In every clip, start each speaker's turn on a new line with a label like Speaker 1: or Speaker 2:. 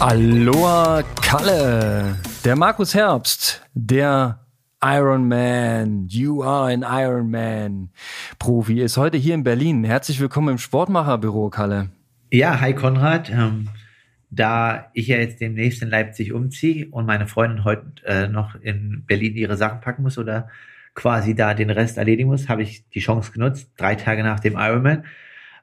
Speaker 1: Aloha Kalle, der Markus Herbst, der Iron Man, you are an Iron Man Profi, ist heute hier in Berlin. Herzlich willkommen im Sportmacherbüro, Kalle.
Speaker 2: Ja, hi Konrad. Ähm, da ich ja jetzt demnächst in Leipzig umziehe und meine Freundin heute äh, noch in Berlin ihre Sachen packen muss oder quasi da den Rest erledigen muss, habe ich die Chance genutzt, drei Tage nach dem Ironman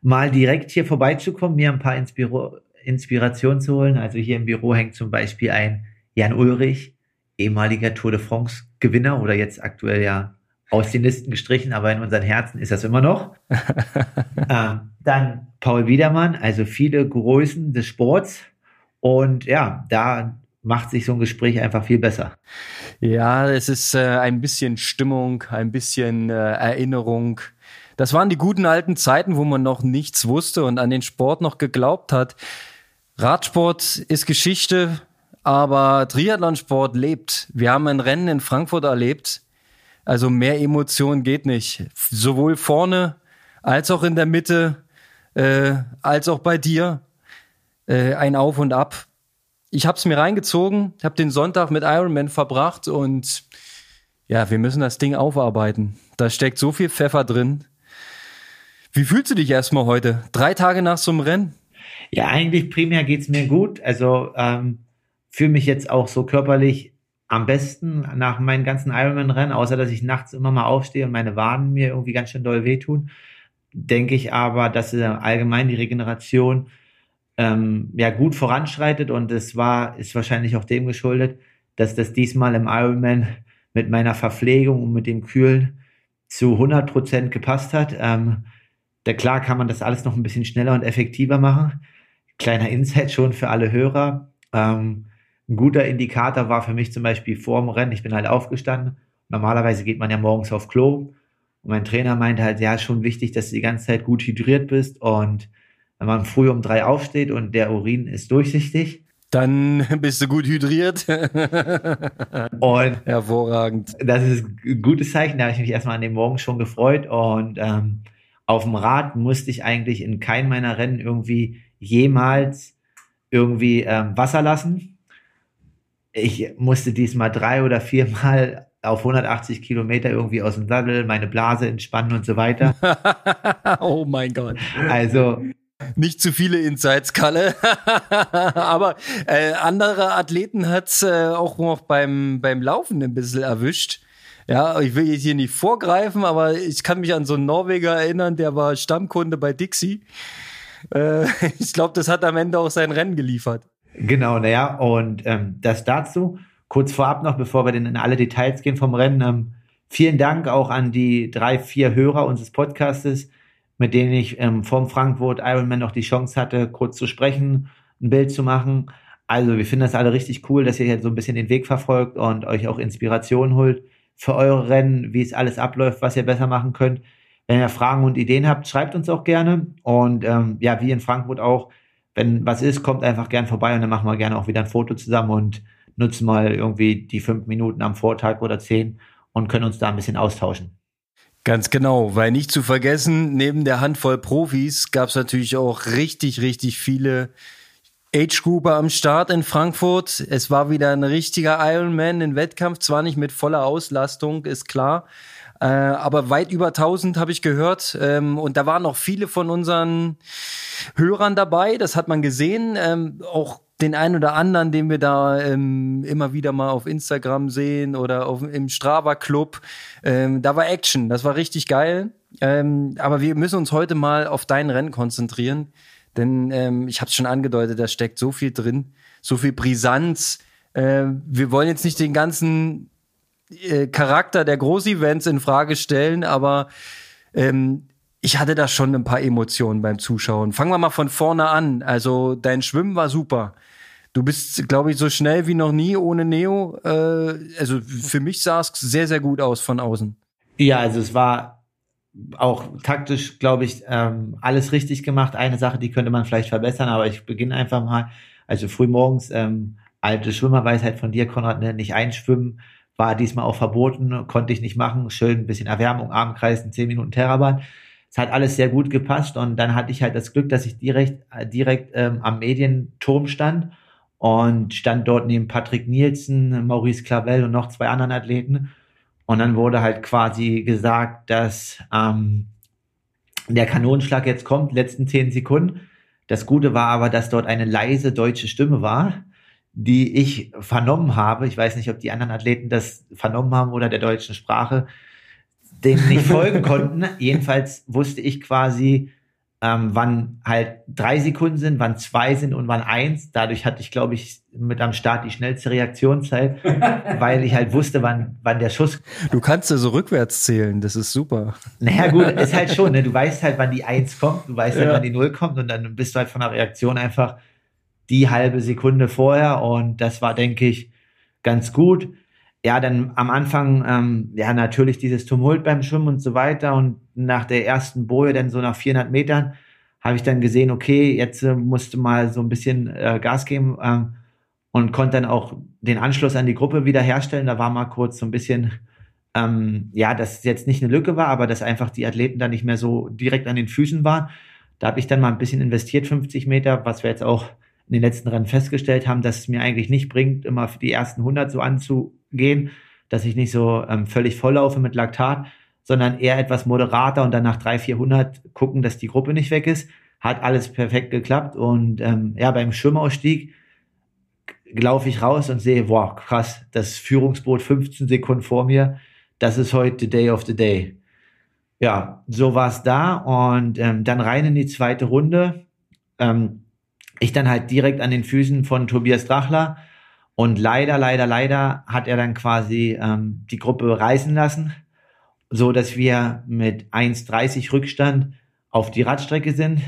Speaker 2: mal direkt hier vorbeizukommen, mir ein paar Inspiro Inspiration zu holen. Also hier im Büro hängt zum Beispiel ein Jan Ulrich, ehemaliger Tour de France Gewinner oder jetzt aktuell ja aus den Listen gestrichen, aber in unseren Herzen ist das immer noch. ähm, dann Paul Wiedermann, also viele Größen des Sports. Und ja, da macht sich so ein Gespräch einfach viel besser.
Speaker 1: Ja, es ist äh, ein bisschen Stimmung, ein bisschen äh, Erinnerung. Das waren die guten alten Zeiten, wo man noch nichts wusste und an den Sport noch geglaubt hat. Radsport ist Geschichte, aber Triathlonsport lebt. Wir haben ein Rennen in Frankfurt erlebt. Also mehr Emotion geht nicht. Sowohl vorne als auch in der Mitte, äh, als auch bei dir. Äh, ein Auf und Ab. Ich habe es mir reingezogen, habe den Sonntag mit Ironman verbracht und ja, wir müssen das Ding aufarbeiten. Da steckt so viel Pfeffer drin. Wie fühlst du dich erstmal heute? Drei Tage nach so einem Rennen?
Speaker 2: Ja, eigentlich primär geht's mir gut. Also ähm, fühle mich jetzt auch so körperlich am besten nach meinen ganzen Ironman-Rennen, außer dass ich nachts immer mal aufstehe und meine Waden mir irgendwie ganz schön doll wehtun, denke ich aber, dass äh, allgemein die Regeneration ähm, ja gut voranschreitet und es war, ist wahrscheinlich auch dem geschuldet, dass das diesmal im Ironman mit meiner Verpflegung und mit dem Kühlen zu 100 Prozent gepasst hat. Ähm, da klar kann man das alles noch ein bisschen schneller und effektiver machen. Kleiner Insight schon für alle Hörer. Ähm, ein guter Indikator war für mich zum Beispiel vor dem Rennen, ich bin halt aufgestanden. Normalerweise geht man ja morgens auf Klo. Und mein Trainer meinte halt, ja, schon wichtig, dass du die ganze Zeit gut hydriert bist. Und wenn man früh um drei aufsteht und der Urin ist durchsichtig,
Speaker 1: dann bist du gut hydriert.
Speaker 2: und
Speaker 1: hervorragend.
Speaker 2: Das ist ein gutes Zeichen. Da habe ich mich erstmal an dem Morgen schon gefreut. Und ähm, auf dem Rad musste ich eigentlich in keinem meiner Rennen irgendwie jemals irgendwie ähm, Wasser lassen. Ich musste diesmal drei oder viermal auf 180 Kilometer irgendwie aus dem Sattel, meine Blase entspannen und so weiter.
Speaker 1: oh mein Gott.
Speaker 2: Also
Speaker 1: nicht zu viele Insights, Kalle. Aber äh, andere Athleten hat's äh, auch noch beim, beim Laufen ein bisschen erwischt. Ja, ich will jetzt hier nicht vorgreifen, aber ich kann mich an so einen Norweger erinnern, der war Stammkunde bei Dixie. Äh, ich glaube, das hat am Ende auch sein Rennen geliefert.
Speaker 2: Genau, naja, und ähm, das dazu. Kurz vorab noch, bevor wir denn in alle Details gehen vom Rennen, ähm, vielen Dank auch an die drei, vier Hörer unseres Podcastes, mit denen ich ähm, vom Frankfurt Ironman noch die Chance hatte, kurz zu sprechen, ein Bild zu machen. Also wir finden das alle richtig cool, dass ihr hier so ein bisschen den Weg verfolgt und euch auch Inspiration holt für eure Rennen, wie es alles abläuft, was ihr besser machen könnt. Wenn ihr Fragen und Ideen habt, schreibt uns auch gerne. Und ähm, ja, wie in Frankfurt auch, wenn was ist, kommt einfach gern vorbei und dann machen wir gerne auch wieder ein Foto zusammen und nutzen mal irgendwie die fünf Minuten am Vortag oder zehn und können uns da ein bisschen austauschen.
Speaker 1: Ganz genau, weil nicht zu vergessen, neben der Handvoll Profis gab es natürlich auch richtig, richtig viele Age-Grouper am Start in Frankfurt. Es war wieder ein richtiger Ironman in Wettkampf, zwar nicht mit voller Auslastung, ist klar, äh, aber weit über 1000 habe ich gehört. Ähm, und da waren noch viele von unseren Hörern dabei, das hat man gesehen. Ähm, auch den einen oder anderen, den wir da ähm, immer wieder mal auf Instagram sehen oder auf, im Strava Club. Ähm, da war Action, das war richtig geil. Ähm, aber wir müssen uns heute mal auf dein Rennen konzentrieren. Denn ähm, ich habe es schon angedeutet, da steckt so viel drin, so viel Brisanz. Äh, wir wollen jetzt nicht den ganzen äh, Charakter der Großevents in Frage stellen, aber ähm, ich hatte da schon ein paar Emotionen beim Zuschauen. Fangen wir mal von vorne an. Also dein Schwimmen war super. Du bist, glaube ich, so schnell wie noch nie ohne Neo. Äh, also für mich sah es sehr, sehr gut aus von außen.
Speaker 2: Ja, also es war auch taktisch, glaube ich, ähm, alles richtig gemacht. Eine Sache, die könnte man vielleicht verbessern, aber ich beginne einfach mal. Also früh morgens, ähm, alte Schwimmerweisheit von dir, Konrad, ne, nicht einschwimmen, war diesmal auch verboten, konnte ich nicht machen. Schön ein bisschen Erwärmung, Armkreisen, 10 Minuten Terrabahn. Es hat alles sehr gut gepasst und dann hatte ich halt das Glück, dass ich direkt, äh, direkt ähm, am Medienturm stand und stand dort neben Patrick Nielsen, Maurice Clavel und noch zwei anderen Athleten. Und dann wurde halt quasi gesagt, dass ähm, der Kanonenschlag jetzt kommt, letzten zehn Sekunden. Das Gute war aber, dass dort eine leise deutsche Stimme war, die ich vernommen habe. Ich weiß nicht, ob die anderen Athleten das vernommen haben oder der deutschen Sprache, dem nicht folgen konnten. Jedenfalls wusste ich quasi, ähm, wann halt drei Sekunden sind, wann zwei sind und wann eins. Dadurch hatte ich, glaube ich, mit am Start die schnellste Reaktionszeit, weil ich halt wusste, wann, wann der Schuss.
Speaker 1: Du kannst ja so rückwärts zählen, das ist super.
Speaker 2: Naja, gut, ist halt schon, ne? Du weißt halt, wann die eins kommt, du weißt halt, wann die null kommt und dann bist du halt von der Reaktion einfach die halbe Sekunde vorher und das war, denke ich, ganz gut ja, dann am Anfang, ähm, ja, natürlich dieses Tumult beim Schwimmen und so weiter. Und nach der ersten Boje, dann so nach 400 Metern, habe ich dann gesehen, okay, jetzt äh, musste mal so ein bisschen äh, Gas geben ähm, und konnte dann auch den Anschluss an die Gruppe wieder herstellen. Da war mal kurz so ein bisschen, ähm, ja, dass es jetzt nicht eine Lücke war, aber dass einfach die Athleten dann nicht mehr so direkt an den Füßen waren. Da habe ich dann mal ein bisschen investiert, 50 Meter, was wir jetzt auch in den letzten Rennen festgestellt haben, dass es mir eigentlich nicht bringt, immer für die ersten 100 so anzugehen, dass ich nicht so ähm, völlig volllaufe mit Laktat, sondern eher etwas moderater und dann nach 300, 400 gucken, dass die Gruppe nicht weg ist. Hat alles perfekt geklappt und ähm, ja, beim Schwimmausstieg laufe ich raus und sehe, wow, krass, das Führungsboot 15 Sekunden vor mir, das ist heute the day of the day. Ja, so war es da und ähm, dann rein in die zweite Runde. Ähm, ich dann halt direkt an den Füßen von Tobias Drachler und leider, leider, leider hat er dann quasi ähm, die Gruppe reißen lassen, so dass wir mit 1,30 Rückstand auf die Radstrecke sind.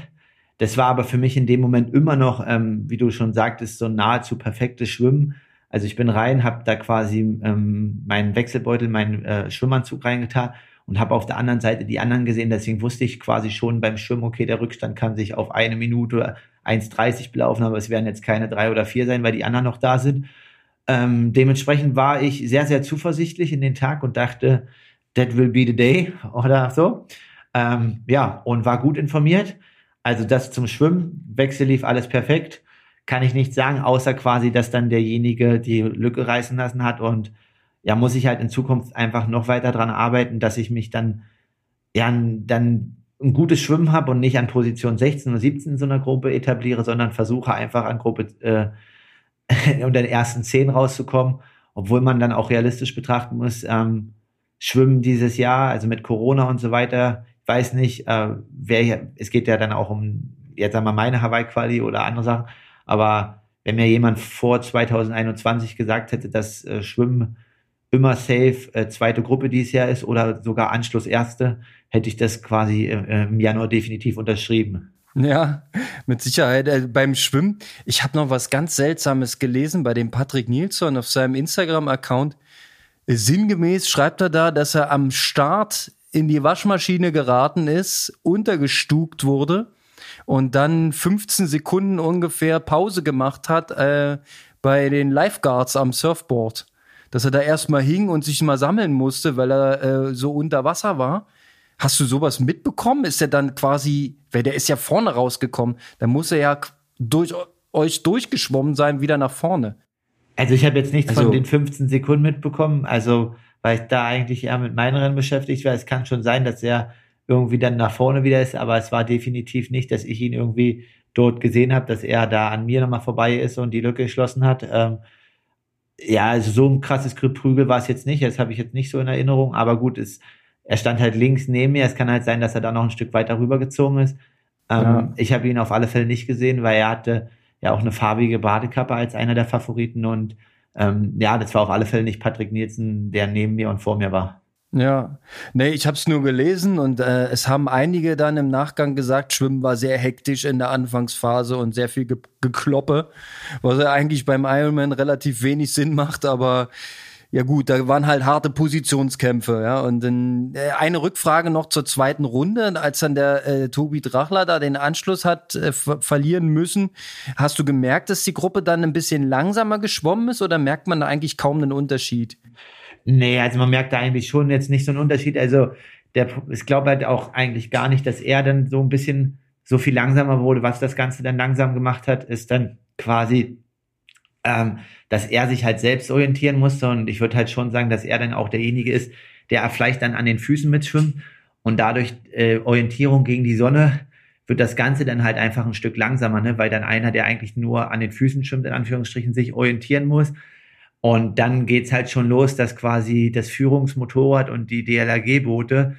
Speaker 2: Das war aber für mich in dem Moment immer noch, ähm, wie du schon sagtest, so nahezu perfektes Schwimmen. Also ich bin rein, habe da quasi ähm, meinen Wechselbeutel, meinen äh, Schwimmanzug reingetan und habe auf der anderen Seite die anderen gesehen. Deswegen wusste ich quasi schon beim Schwimmen, okay, der Rückstand kann sich auf eine Minute 1,30 belaufen, aber es werden jetzt keine drei oder vier sein, weil die anderen noch da sind. Ähm, dementsprechend war ich sehr, sehr zuversichtlich in den Tag und dachte, that will be the day oder so. Ähm, ja, und war gut informiert. Also das zum Schwimmen, Wechsel lief alles perfekt. Kann ich nicht sagen, außer quasi, dass dann derjenige die Lücke reißen lassen hat und ja, muss ich halt in Zukunft einfach noch weiter dran arbeiten, dass ich mich dann, ja, dann ein gutes Schwimmen habe und nicht an Position 16 oder 17 in so einer Gruppe etabliere, sondern versuche einfach an Gruppe äh, unter den ersten 10 rauszukommen, obwohl man dann auch realistisch betrachten muss, ähm, Schwimmen dieses Jahr, also mit Corona und so weiter, ich weiß nicht, äh, wer es geht ja dann auch um, jetzt sagen wir meine Hawaii-Quali oder andere Sachen, aber wenn mir jemand vor 2021 gesagt hätte, dass äh, Schwimmen immer safe äh, zweite Gruppe dieses Jahr ist oder sogar Anschluss erste, hätte ich das quasi äh, im Januar definitiv unterschrieben.
Speaker 1: Ja, mit Sicherheit. Äh, beim Schwimmen, ich habe noch was ganz Seltsames gelesen bei dem Patrick Nilsson auf seinem Instagram-Account. Sinngemäß schreibt er da, dass er am Start in die Waschmaschine geraten ist, untergestuckt wurde und dann 15 Sekunden ungefähr Pause gemacht hat äh, bei den Lifeguards am Surfboard. Dass er da erstmal hing und sich mal sammeln musste, weil er äh, so unter Wasser war. Hast du sowas mitbekommen? Ist er dann quasi, weil der ist ja vorne rausgekommen, dann muss er ja durch euch durchgeschwommen sein, wieder nach vorne.
Speaker 2: Also ich habe jetzt nichts also, von den 15 Sekunden mitbekommen, also weil ich da eigentlich eher mit meinen Rennen beschäftigt war. Es kann schon sein, dass er irgendwie dann nach vorne wieder ist, aber es war definitiv nicht, dass ich ihn irgendwie dort gesehen habe, dass er da an mir nochmal vorbei ist und die Lücke geschlossen hat. Ähm, ja, also so ein krasses Prügel war es jetzt nicht, das habe ich jetzt nicht so in Erinnerung, aber gut, es er stand halt links neben mir. Es kann halt sein, dass er da noch ein Stück weiter rübergezogen ist. Ähm, ja. Ich habe ihn auf alle Fälle nicht gesehen, weil er hatte ja auch eine farbige Badekappe als einer der Favoriten und ähm, ja, das war auf alle Fälle nicht Patrick Nielsen, der neben mir und vor mir war.
Speaker 1: Ja, nee, ich habe es nur gelesen und äh, es haben einige dann im Nachgang gesagt, Schwimmen war sehr hektisch in der Anfangsphase und sehr viel Ge Gekloppe, was ja eigentlich beim Ironman relativ wenig Sinn macht, aber ja gut, da waren halt harte Positionskämpfe, ja. Und dann äh, eine Rückfrage noch zur zweiten Runde, als dann der äh, Tobi Drachler da den Anschluss hat äh, verlieren müssen. Hast du gemerkt, dass die Gruppe dann ein bisschen langsamer geschwommen ist oder merkt man da eigentlich kaum einen Unterschied?
Speaker 2: Nee, also man merkt da eigentlich schon jetzt nicht so einen Unterschied. Also der, ich glaube halt auch eigentlich gar nicht, dass er dann so ein bisschen so viel langsamer wurde. Was das Ganze dann langsam gemacht hat, ist dann quasi, ähm, dass er sich halt selbst orientieren musste. Und ich würde halt schon sagen, dass er dann auch derjenige ist, der vielleicht dann an den Füßen mitschwimmt und dadurch äh, Orientierung gegen die Sonne wird das Ganze dann halt einfach ein Stück langsamer, ne? weil dann einer, der eigentlich nur an den Füßen schwimmt, in Anführungsstrichen, sich orientieren muss. Und dann geht's halt schon los, dass quasi das Führungsmotorrad und die DLRG-Boote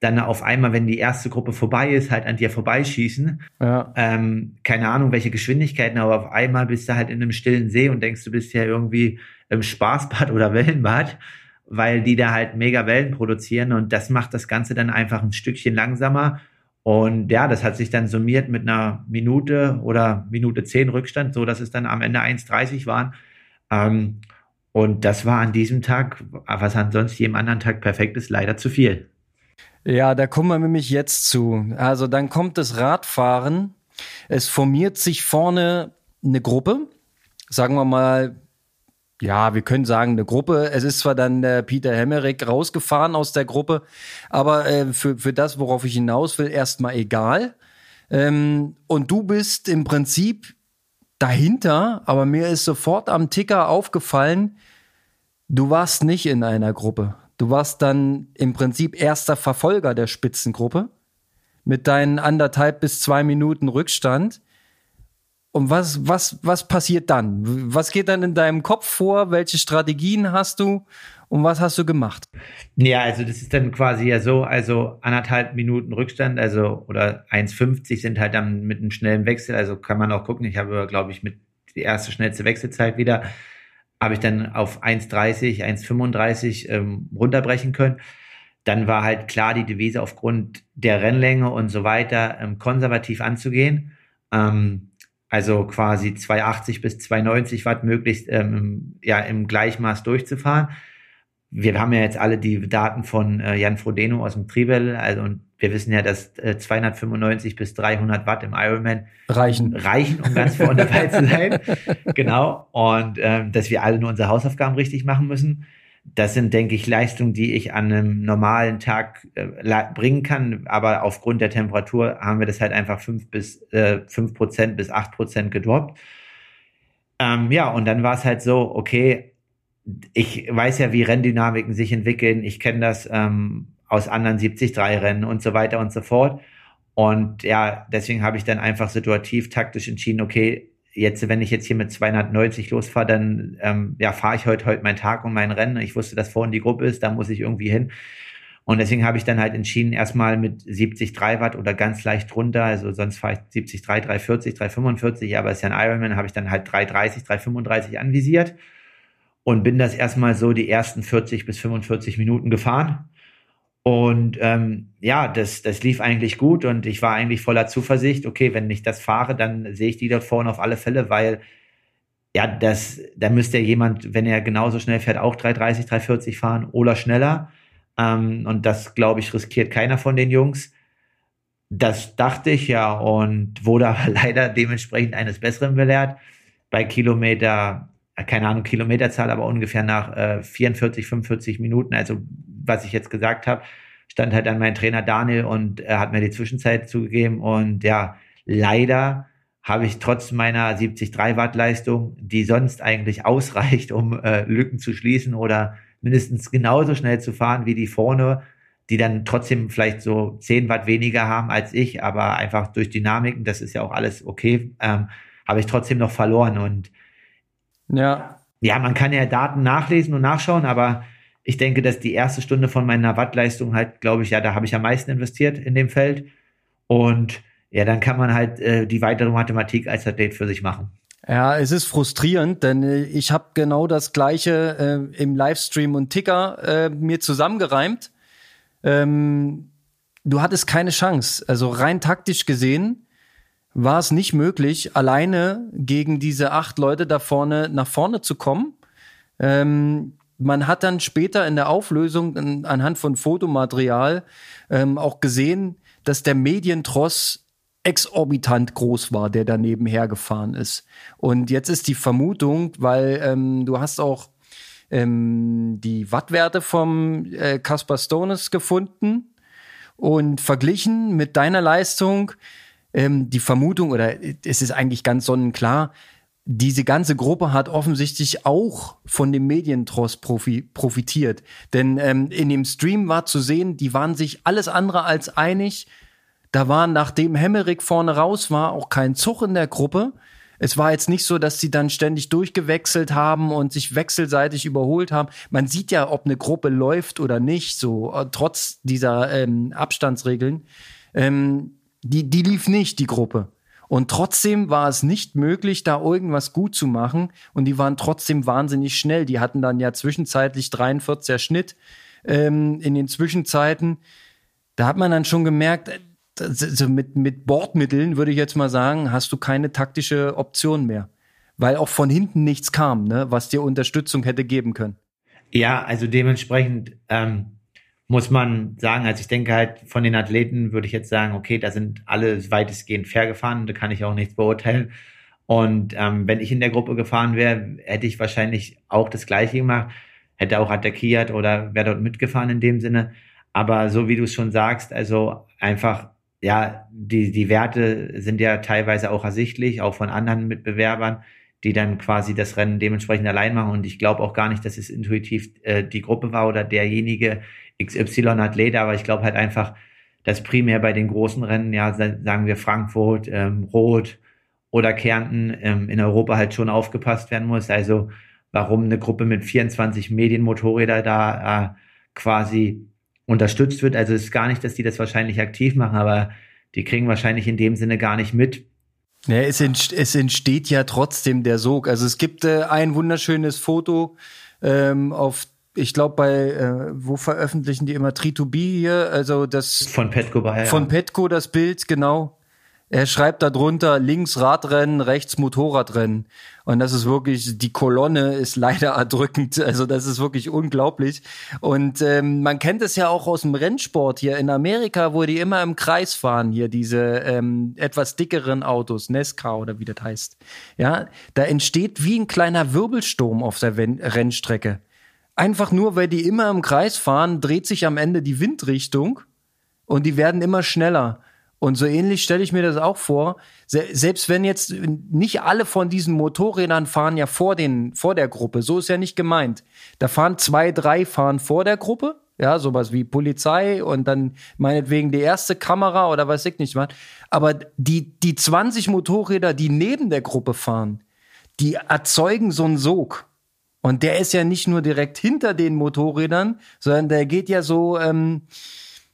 Speaker 2: dann auf einmal, wenn die erste Gruppe vorbei ist, halt an dir vorbeischießen. Ja. Ähm, keine Ahnung, welche Geschwindigkeiten, aber auf einmal bist du halt in einem stillen See und denkst, du bist ja irgendwie im Spaßbad oder Wellenbad, weil die da halt mega Wellen produzieren und das macht das Ganze dann einfach ein Stückchen langsamer und ja, das hat sich dann summiert mit einer Minute oder Minute zehn Rückstand, so dass es dann am Ende 1,30 waren. Ähm, und das war an diesem Tag, was ansonsten jedem anderen Tag perfekt ist, leider zu viel.
Speaker 1: Ja, da kommen wir nämlich jetzt zu. Also dann kommt das Radfahren. Es formiert sich vorne eine Gruppe. Sagen wir mal ja, wir können sagen, eine Gruppe. Es ist zwar dann der Peter Hemmerich rausgefahren aus der Gruppe, aber äh, für, für das, worauf ich hinaus will, erstmal egal. Ähm, und du bist im Prinzip dahinter, aber mir ist sofort am Ticker aufgefallen, du warst nicht in einer Gruppe. Du warst dann im Prinzip erster Verfolger der Spitzengruppe mit deinen anderthalb bis zwei Minuten Rückstand. Und was, was, was passiert dann? Was geht dann in deinem Kopf vor? Welche Strategien hast du? Und was hast du gemacht?
Speaker 2: Ja, also das ist dann quasi ja so, also anderthalb Minuten Rückstand, also oder 1,50 sind halt dann mit einem schnellen Wechsel, also kann man auch gucken. Ich habe, glaube ich, mit die erste schnellste Wechselzeit wieder, habe ich dann auf 1,30, 1,35 ähm, runterbrechen können. Dann war halt klar die Devise aufgrund der Rennlänge und so weiter ähm, konservativ anzugehen. Ähm, also quasi 280 bis 290 Watt möglichst ähm, ja, im Gleichmaß durchzufahren. Wir haben ja jetzt alle die Daten von äh, Jan Frodeno aus dem Trivel, also und wir wissen ja, dass äh, 295 bis 300 Watt im Ironman
Speaker 1: reichen,
Speaker 2: reichen um ganz vorne dabei zu sein. genau. Und ähm, dass wir alle nur unsere Hausaufgaben richtig machen müssen das sind, denke ich, Leistungen, die ich an einem normalen Tag äh, bringen kann. Aber aufgrund der Temperatur haben wir das halt einfach fünf bis äh, fünf Prozent bis acht Prozent gedroppt. Ähm, ja, und dann war es halt so, okay, ich weiß ja, wie Renndynamiken sich entwickeln. Ich kenne das ähm, aus anderen 73-Rennen und so weiter und so fort. Und ja, deswegen habe ich dann einfach situativ taktisch entschieden, okay, jetzt, wenn ich jetzt hier mit 290 losfahre, dann ähm, ja, fahre ich heute heute meinen Tag und mein Rennen. Ich wusste, dass vorhin die Gruppe ist, da muss ich irgendwie hin. Und deswegen habe ich dann halt entschieden, erstmal mit 70 3 Watt oder ganz leicht drunter, also sonst fahre ich 70 3, 340, 345, aber es ist ja ein Ironman, habe ich dann halt 330, 335 anvisiert und bin das erstmal so die ersten 40 bis 45 Minuten gefahren. Und ähm, ja, das, das lief eigentlich gut und ich war eigentlich voller Zuversicht, okay, wenn ich das fahre, dann sehe ich die dort vorne auf alle Fälle, weil ja, das, da müsste ja jemand, wenn er genauso schnell fährt, auch 330, 340 fahren oder schneller. Ähm, und das, glaube ich, riskiert keiner von den Jungs. Das dachte ich ja und wurde aber leider dementsprechend eines Besseren belehrt. Bei Kilometer, keine Ahnung, Kilometerzahl, aber ungefähr nach äh, 44, 45 Minuten, also was ich jetzt gesagt habe, stand halt dann mein Trainer Daniel und er hat mir die Zwischenzeit zugegeben und ja, leider habe ich trotz meiner 73 Watt Leistung, die sonst eigentlich ausreicht, um äh, Lücken zu schließen oder mindestens genauso schnell zu fahren wie die vorne, die dann trotzdem vielleicht so 10 Watt weniger haben als ich, aber einfach durch Dynamiken, das ist ja auch alles okay, ähm, habe ich trotzdem noch verloren und ja. Ja, man kann ja Daten nachlesen und nachschauen, aber ich denke, dass die erste Stunde von meiner Wattleistung halt, glaube ich, ja, da habe ich am meisten investiert in dem Feld. Und ja, dann kann man halt äh, die weitere Mathematik als Athlet für sich machen.
Speaker 1: Ja, es ist frustrierend, denn äh, ich habe genau das gleiche äh, im Livestream und Ticker äh, mir zusammengereimt. Ähm, du hattest keine Chance. Also rein taktisch gesehen war es nicht möglich, alleine gegen diese acht Leute da vorne nach vorne zu kommen. Ähm, man hat dann später in der Auflösung anhand von Fotomaterial ähm, auch gesehen, dass der Medientross exorbitant groß war, der daneben hergefahren ist. Und jetzt ist die Vermutung, weil ähm, du hast auch ähm, die Wattwerte vom äh, Caspar Stones gefunden und verglichen mit deiner Leistung. Ähm, die Vermutung, oder es ist eigentlich ganz sonnenklar, diese ganze Gruppe hat offensichtlich auch von dem Medientross profi profitiert. Denn ähm, in dem Stream war zu sehen, die waren sich alles andere als einig. Da war, nachdem Hemmerich vorne raus war, auch kein Zug in der Gruppe. Es war jetzt nicht so, dass sie dann ständig durchgewechselt haben und sich wechselseitig überholt haben. Man sieht ja, ob eine Gruppe läuft oder nicht, so äh, trotz dieser ähm, Abstandsregeln. Ähm, die, die lief nicht, die Gruppe. Und trotzdem war es nicht möglich, da irgendwas gut zu machen. Und die waren trotzdem wahnsinnig schnell. Die hatten dann ja zwischenzeitlich 43er Schnitt ähm, in den Zwischenzeiten. Da hat man dann schon gemerkt, also mit, mit Bordmitteln würde ich jetzt mal sagen, hast du keine taktische Option mehr. Weil auch von hinten nichts kam, ne, was dir Unterstützung hätte geben können.
Speaker 2: Ja, also dementsprechend ähm, muss man sagen, also ich denke halt von den Athleten würde ich jetzt sagen, okay, da sind alle weitestgehend fair gefahren, da kann ich auch nichts beurteilen. Und ähm, wenn ich in der Gruppe gefahren wäre, hätte ich wahrscheinlich auch das Gleiche gemacht, hätte auch attackiert oder wäre dort mitgefahren in dem Sinne. Aber so wie du es schon sagst, also einfach, ja, die, die Werte sind ja teilweise auch ersichtlich, auch von anderen Mitbewerbern, die dann quasi das Rennen dementsprechend allein machen. Und ich glaube auch gar nicht, dass es intuitiv äh, die Gruppe war oder derjenige XY-Athlet, aber ich glaube halt einfach, dass primär bei den großen Rennen, ja, sagen wir Frankfurt, ähm, Rot oder Kärnten ähm, in Europa halt schon aufgepasst werden muss. Also warum eine Gruppe mit 24 Medienmotorräder da äh, quasi unterstützt wird. Also es ist gar nicht, dass die das wahrscheinlich aktiv machen, aber die kriegen wahrscheinlich in dem Sinne gar nicht mit.
Speaker 1: Ja, es, entsteht, es entsteht ja trotzdem der Sog. Also es gibt äh, ein wunderschönes Foto ähm, auf ich glaube, bei, äh, wo veröffentlichen die immer 3 hier? Also das.
Speaker 2: Von Petco bei.
Speaker 1: Von Petco das Bild, genau. Er schreibt darunter links Radrennen, rechts Motorradrennen. Und das ist wirklich, die Kolonne ist leider erdrückend. Also das ist wirklich unglaublich. Und ähm, man kennt es ja auch aus dem Rennsport hier in Amerika, wo die immer im Kreis fahren, hier diese ähm, etwas dickeren Autos, Nesca oder wie das heißt. Ja, da entsteht wie ein kleiner Wirbelsturm auf der Rennstrecke. Einfach nur, weil die immer im Kreis fahren, dreht sich am Ende die Windrichtung und die werden immer schneller. Und so ähnlich stelle ich mir das auch vor. selbst wenn jetzt nicht alle von diesen Motorrädern fahren ja vor den, vor der Gruppe. So ist ja nicht gemeint. Da fahren zwei, drei fahren vor der Gruppe. Ja, sowas wie Polizei und dann meinetwegen die erste Kamera oder was ich nicht was. Aber die, die 20 Motorräder, die neben der Gruppe fahren, die erzeugen so einen Sog. Und der ist ja nicht nur direkt hinter den Motorrädern, sondern der geht ja so, ähm,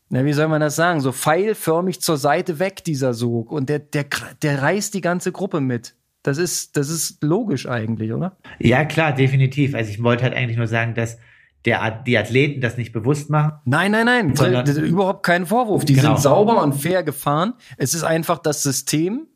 Speaker 1: na, wie soll man das sagen, so pfeilförmig zur Seite weg, dieser Sog. Und der, der, der reißt die ganze Gruppe mit. Das ist, das ist logisch eigentlich, oder?
Speaker 2: Ja, klar, definitiv. Also ich wollte halt eigentlich nur sagen, dass der, die Athleten das nicht bewusst machen.
Speaker 1: Nein, nein, nein. Das ist überhaupt kein Vorwurf. Die genau. sind sauber und fair gefahren. Es ist einfach das System,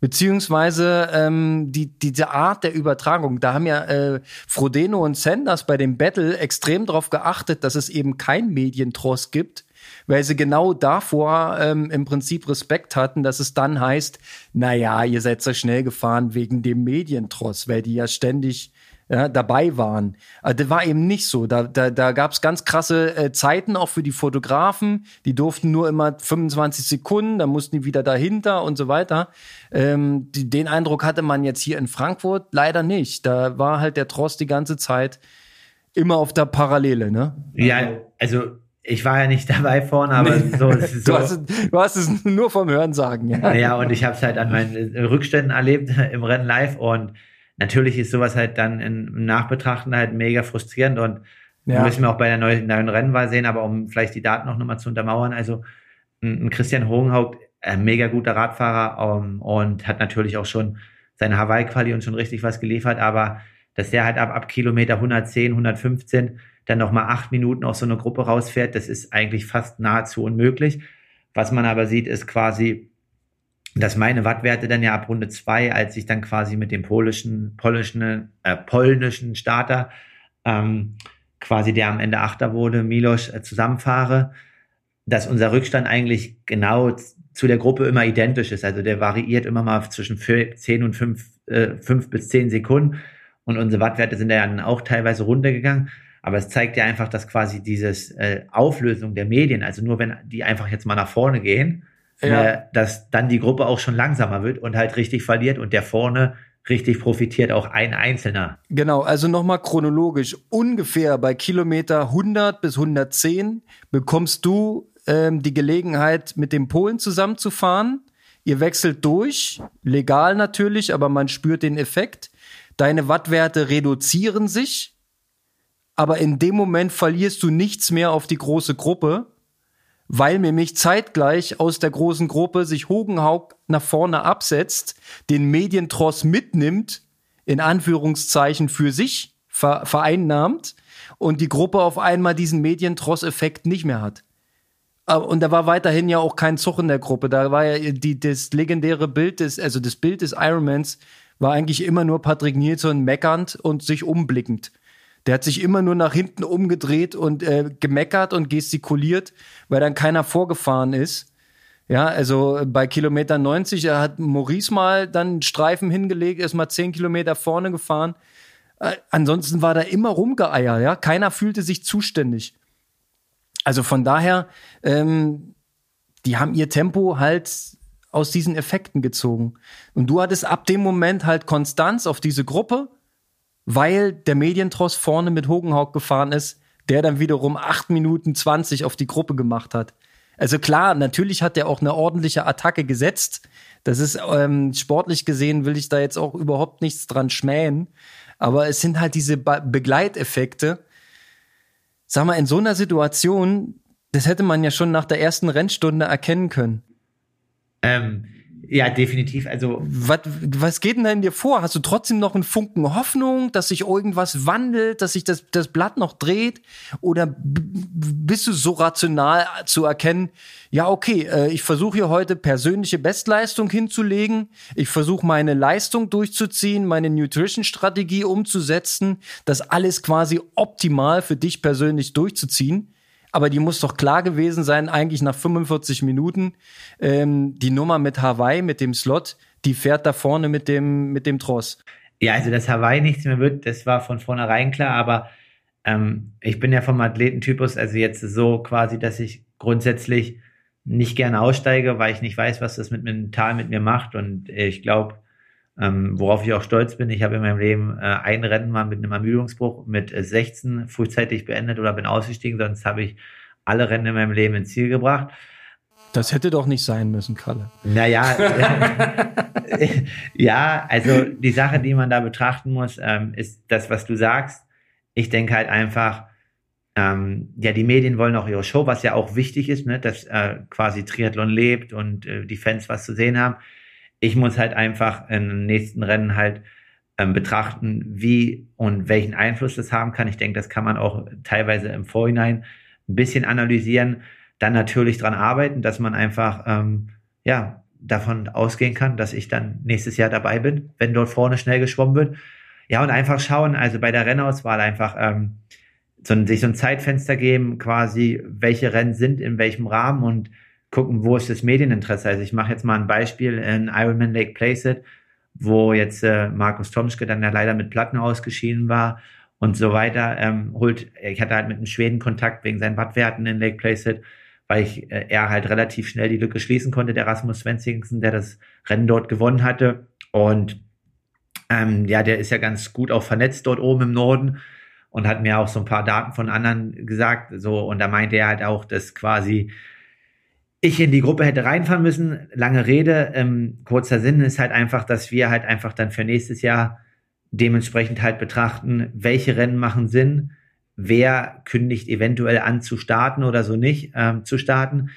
Speaker 1: beziehungsweise ähm, die, diese Art der Übertragung. Da haben ja äh, Frodeno und Sanders bei dem Battle extrem darauf geachtet, dass es eben kein Medientross gibt, weil sie genau davor ähm, im Prinzip Respekt hatten, dass es dann heißt, na ja, ihr seid so schnell gefahren wegen dem Medientross, weil die ja ständig ja, dabei waren. Aber das war eben nicht so. Da, da, da gab es ganz krasse äh, Zeiten auch für die Fotografen. Die durften nur immer 25 Sekunden, dann mussten die wieder dahinter und so weiter. Ähm, die, den Eindruck hatte man jetzt hier in Frankfurt leider nicht. Da war halt der Trost die ganze Zeit immer auf der Parallele, ne?
Speaker 2: Ja, also ich war ja nicht dabei vorne, aber nee. so, so.
Speaker 1: Du, hast es, du hast es nur vom Hören sagen,
Speaker 2: ja. Ja, und ich habe es halt an meinen Rückständen erlebt im Rennen live und natürlich ist sowas halt dann im Nachbetrachten halt mega frustrierend und ja. müssen wir auch bei der neuen, neuen Rennwahl sehen, aber um vielleicht die Daten noch nochmal zu untermauern, also ein, Christian Hogenhaupt, ein mega guter Radfahrer um, und hat natürlich auch schon seine Hawaii-Quali und schon richtig was geliefert, aber dass der halt ab, ab Kilometer 110, 115 dann nochmal acht Minuten aus so einer Gruppe rausfährt, das ist eigentlich fast nahezu unmöglich. Was man aber sieht, ist quasi, dass meine Wattwerte dann ja ab Runde zwei, als ich dann quasi mit dem polnischen, polnischen, äh, polnischen Starter, ähm, quasi der am Ende Achter wurde, Milos, äh, zusammenfahre, dass unser Rückstand eigentlich genau zu der Gruppe immer identisch ist. Also der variiert immer mal zwischen 10 und 5, äh, 5 bis 10 Sekunden. und unsere Wattwerte sind ja dann auch teilweise runtergegangen. Aber es zeigt ja einfach, dass quasi dieses äh, Auflösung der Medien, also nur wenn die einfach jetzt mal nach vorne gehen, ja. äh, dass dann die Gruppe auch schon langsamer wird und halt richtig verliert und der vorne richtig profitiert auch ein Einzelner.
Speaker 1: Genau, also nochmal chronologisch. Ungefähr bei Kilometer 100 bis 110 bekommst du ähm, die Gelegenheit, mit dem Polen zusammenzufahren. Ihr wechselt durch, legal natürlich, aber man spürt den Effekt. Deine Wattwerte reduzieren sich, aber in dem Moment verlierst du nichts mehr auf die große Gruppe, weil nämlich zeitgleich aus der großen Gruppe sich Hogenhaug nach vorne absetzt, den Medientross mitnimmt, in Anführungszeichen für sich vereinnahmt und die Gruppe auf einmal diesen Medientross-Effekt nicht mehr hat. Ah, und da war weiterhin ja auch kein Zug in der Gruppe. Da war ja die, das legendäre Bild des, also das Bild des Ironmans war eigentlich immer nur Patrick Nielsen meckernd und sich umblickend. Der hat sich immer nur nach hinten umgedreht und äh, gemeckert und gestikuliert, weil dann keiner vorgefahren ist. Ja, also bei Kilometer 90 hat Maurice mal dann einen Streifen hingelegt, ist mal zehn Kilometer vorne gefahren. Äh, ansonsten war da immer rumgeeiert, ja. Keiner fühlte sich zuständig. Also von daher, ähm, die haben ihr Tempo halt aus diesen Effekten gezogen. Und du hattest ab dem Moment halt Konstanz auf diese Gruppe, weil der Medientross vorne mit Hogenhaug gefahren ist, der dann wiederum 8 Minuten 20 auf die Gruppe gemacht hat. Also klar, natürlich hat er auch eine ordentliche Attacke gesetzt. Das ist ähm, sportlich gesehen, will ich da jetzt auch überhaupt nichts dran schmähen. Aber es sind halt diese Be Begleiteffekte, Sag mal, in so einer Situation, das hätte man ja schon nach der ersten Rennstunde erkennen können.
Speaker 2: Ähm, ja, definitiv. Also
Speaker 1: was, was geht denn da in dir vor? Hast du trotzdem noch einen Funken Hoffnung, dass sich irgendwas wandelt, dass sich das, das Blatt noch dreht? Oder bist du so rational zu erkennen, ja, okay, äh, ich versuche hier heute persönliche Bestleistung hinzulegen, ich versuche meine Leistung durchzuziehen, meine Nutrition-Strategie umzusetzen, das alles quasi optimal für dich persönlich durchzuziehen aber die muss doch klar gewesen sein, eigentlich nach 45 Minuten. Ähm, die Nummer mit Hawaii, mit dem Slot, die fährt da vorne mit dem, mit dem Tross.
Speaker 2: Ja, also dass Hawaii nichts mehr wird, das war von vornherein klar, aber ähm, ich bin ja vom Athletentypus, also jetzt so quasi, dass ich grundsätzlich nicht gerne aussteige, weil ich nicht weiß, was das mit mental mit mir macht und ich glaube, ähm, worauf ich auch stolz bin, ich habe in meinem Leben äh, ein Rennen mal mit einem Ermüdungsbruch mit 16 frühzeitig beendet oder bin ausgestiegen, sonst habe ich alle Rennen in meinem Leben ins Ziel gebracht.
Speaker 1: Das hätte doch nicht sein müssen, Kalle.
Speaker 2: Naja, ja, also die Sache, die man da betrachten muss, ähm, ist das, was du sagst. Ich denke halt einfach, ähm, ja, die Medien wollen auch ihre Show, was ja auch wichtig ist, ne, dass äh, quasi Triathlon lebt und äh, die Fans was zu sehen haben. Ich muss halt einfach in den nächsten Rennen halt ähm, betrachten, wie und welchen Einfluss das haben kann. Ich denke, das kann man auch teilweise im Vorhinein ein bisschen analysieren, dann natürlich dran arbeiten, dass man einfach ähm, ja davon ausgehen kann, dass ich dann nächstes Jahr dabei bin, wenn dort vorne schnell geschwommen wird. Ja, und einfach schauen, also bei der Rennauswahl einfach ähm, so, sich so ein Zeitfenster geben, quasi, welche Rennen sind in welchem Rahmen und gucken, wo ist das Medieninteresse. Also ich mache jetzt mal ein Beispiel in Ironman Lake Placid, wo jetzt äh, Markus Tomschke dann ja leider mit Platten ausgeschieden war und so weiter. Ähm, holt, ich hatte halt mit einem Schweden Kontakt wegen seinen Wattwerten in Lake Placid, weil ich äh, er halt relativ schnell die Lücke schließen konnte, der Rasmus Svensingsen, der das Rennen dort gewonnen hatte. Und ähm, ja, der ist ja ganz gut auch vernetzt dort oben im Norden und hat mir auch so ein paar Daten von anderen gesagt. So, und da meinte er halt auch, dass quasi ich in die Gruppe hätte reinfahren müssen. Lange Rede, ähm, kurzer Sinn ist halt einfach, dass wir halt einfach dann für nächstes Jahr dementsprechend halt betrachten, welche Rennen machen Sinn, wer kündigt eventuell an zu starten oder so nicht ähm, zu starten.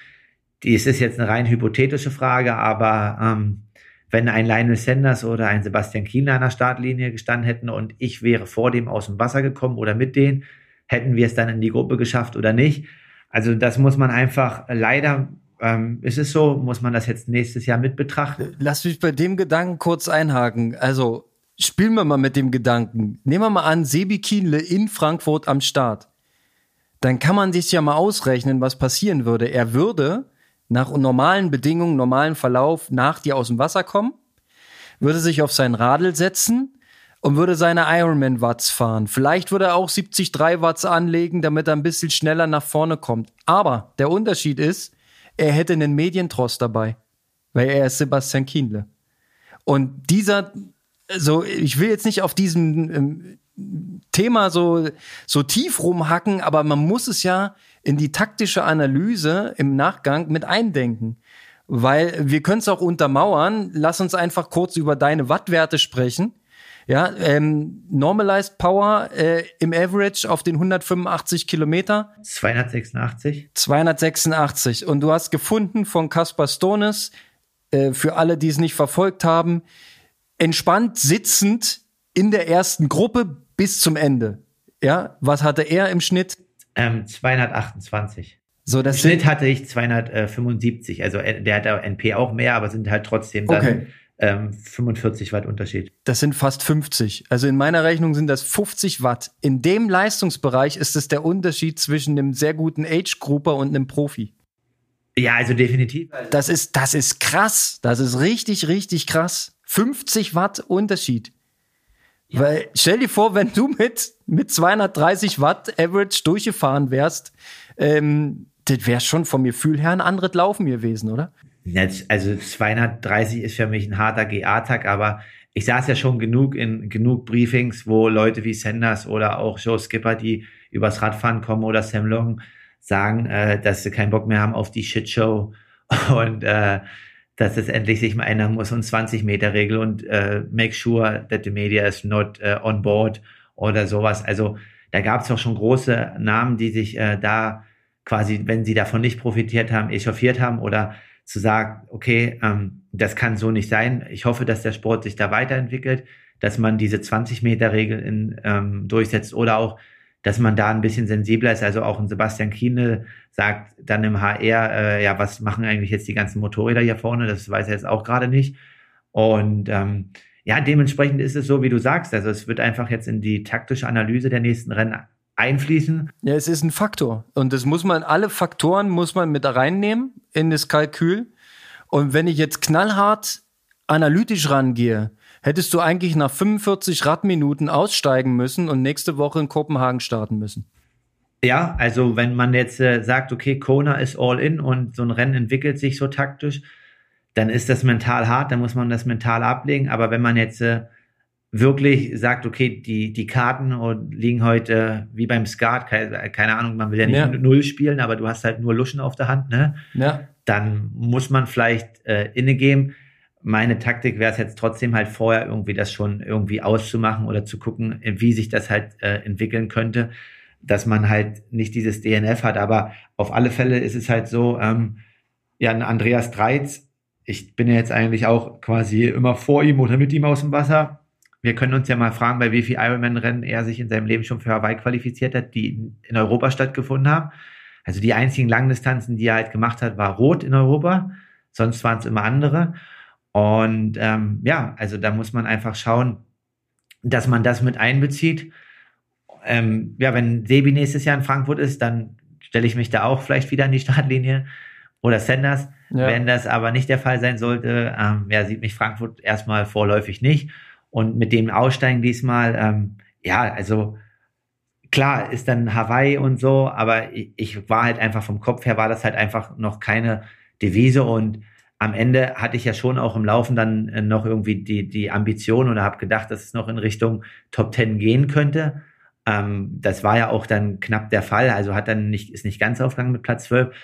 Speaker 2: Dies ist jetzt eine rein hypothetische Frage, aber ähm, wenn ein Lionel Sanders oder ein Sebastian Kienler an der Startlinie gestanden hätten und ich wäre vor dem aus dem Wasser gekommen oder mit denen, hätten wir es dann in die Gruppe geschafft oder nicht. Also das muss man einfach leider ähm, ist es so? Muss man das jetzt nächstes Jahr mit betrachten?
Speaker 1: Lass mich bei dem Gedanken kurz einhaken. Also spielen wir mal mit dem Gedanken. Nehmen wir mal an, Sebi Kienle in Frankfurt am Start. Dann kann man sich ja mal ausrechnen, was passieren würde. Er würde nach normalen Bedingungen, normalen Verlauf nach dir aus dem Wasser kommen, würde sich auf sein Radl setzen, und würde seine Ironman Watts fahren. Vielleicht würde er auch 73 Watts anlegen, damit er ein bisschen schneller nach vorne kommt. Aber der Unterschied ist, er hätte einen Medientrost dabei, weil er ist Sebastian Kienle. Und dieser, so, ich will jetzt nicht auf diesem ähm, Thema so, so tief rumhacken, aber man muss es ja in die taktische Analyse im Nachgang mit eindenken. Weil wir können es auch untermauern. Lass uns einfach kurz über deine Wattwerte sprechen. Ja, ähm, Normalized Power äh, im Average auf den 185 Kilometer.
Speaker 2: 286.
Speaker 1: 286. Und du hast gefunden von Caspar Stones, äh, für alle, die es nicht verfolgt haben, entspannt sitzend in der ersten Gruppe bis zum Ende. Ja, was hatte er im Schnitt?
Speaker 2: Ähm, 228. So, Im Schnitt hatte ich 275. Also äh, der hat NP auch mehr, aber sind halt trotzdem dann okay. Ähm, 45 Watt Unterschied.
Speaker 1: Das sind fast 50. Also in meiner Rechnung sind das 50 Watt. In dem Leistungsbereich ist es der Unterschied zwischen einem sehr guten Age-Grouper und einem Profi.
Speaker 2: Ja, also definitiv.
Speaker 1: Das ist, das ist krass. Das ist richtig, richtig krass. 50 Watt Unterschied. Ja. Weil stell dir vor, wenn du mit, mit 230 Watt Average durchgefahren wärst, ähm, das wäre schon vom Gefühl her ein anderes Laufen gewesen, oder?
Speaker 2: Also 230 ist für mich ein harter GA-Tag, aber ich saß ja schon genug in genug Briefings, wo Leute wie Sanders oder auch Joe Skipper, die übers Radfahren kommen oder Sam Long sagen, äh, dass sie keinen Bock mehr haben auf die Shitshow und äh, dass es endlich sich mal ändern muss und 20 Meter Regel und äh, make sure that the media is not uh, on board oder sowas. Also da gab es auch schon große Namen, die sich äh, da quasi, wenn sie davon nicht profitiert haben, echauffiert haben oder zu sagen, okay, ähm, das kann so nicht sein. Ich hoffe, dass der Sport sich da weiterentwickelt, dass man diese 20 Meter Regel in, ähm, durchsetzt oder auch dass man da ein bisschen sensibler ist. Also auch ein Sebastian Kiene sagt dann im HR, äh, ja, was machen eigentlich jetzt die ganzen Motorräder hier vorne? Das weiß er jetzt auch gerade nicht. Und ähm, ja, dementsprechend ist es so, wie du sagst. Also es wird einfach jetzt in die taktische Analyse der nächsten Rennen einfließen.
Speaker 1: Ja, es ist ein Faktor. Und das muss man, alle Faktoren muss man mit reinnehmen in das Kalkül. Und wenn ich jetzt knallhart analytisch rangehe, hättest du eigentlich nach 45 Radminuten aussteigen müssen und nächste Woche in Kopenhagen starten müssen.
Speaker 2: Ja, also wenn man jetzt äh, sagt, okay, Kona ist all in und so ein Rennen entwickelt sich so taktisch, dann ist das mental hart, dann muss man das mental ablegen. Aber wenn man jetzt äh, wirklich sagt, okay, die, die Karten liegen heute wie beim Skat, keine, keine Ahnung, man will ja nicht ja. null spielen, aber du hast halt nur Luschen auf der Hand, ne? Ja. Dann muss man vielleicht äh, innegeben meine Taktik wäre es jetzt trotzdem halt vorher irgendwie das schon irgendwie auszumachen oder zu gucken, wie sich das halt äh, entwickeln könnte, dass man halt nicht dieses DNF hat. Aber auf alle Fälle ist es halt so, ähm, ja, ein Andreas Dreiz, ich bin ja jetzt eigentlich auch quasi immer vor ihm oder mit ihm aus dem Wasser. Wir können uns ja mal fragen, bei wie viel Ironman-Rennen er sich in seinem Leben schon für Hawaii qualifiziert hat, die in Europa stattgefunden haben. Also die einzigen Langdistanzen, die er halt gemacht hat, war rot in Europa. Sonst waren es immer andere. Und ähm, ja, also da muss man einfach schauen, dass man das mit einbezieht. Ähm, ja, wenn Sebi nächstes Jahr in Frankfurt ist, dann stelle ich mich da auch vielleicht wieder an die Startlinie oder Sanders. Ja. Wenn das aber nicht der Fall sein sollte, ähm, ja, sieht mich Frankfurt erstmal vorläufig nicht. Und mit dem Aussteigen diesmal, ähm, ja, also klar ist dann Hawaii und so, aber ich, ich war halt einfach vom Kopf her, war das halt einfach noch keine Devise und am Ende hatte ich ja schon auch im Laufen dann äh, noch irgendwie die, die Ambition oder habe gedacht, dass es noch in Richtung Top 10 gehen könnte. Ähm, das war ja auch dann knapp der Fall, also hat dann nicht, ist nicht ganz aufgegangen mit Platz 12.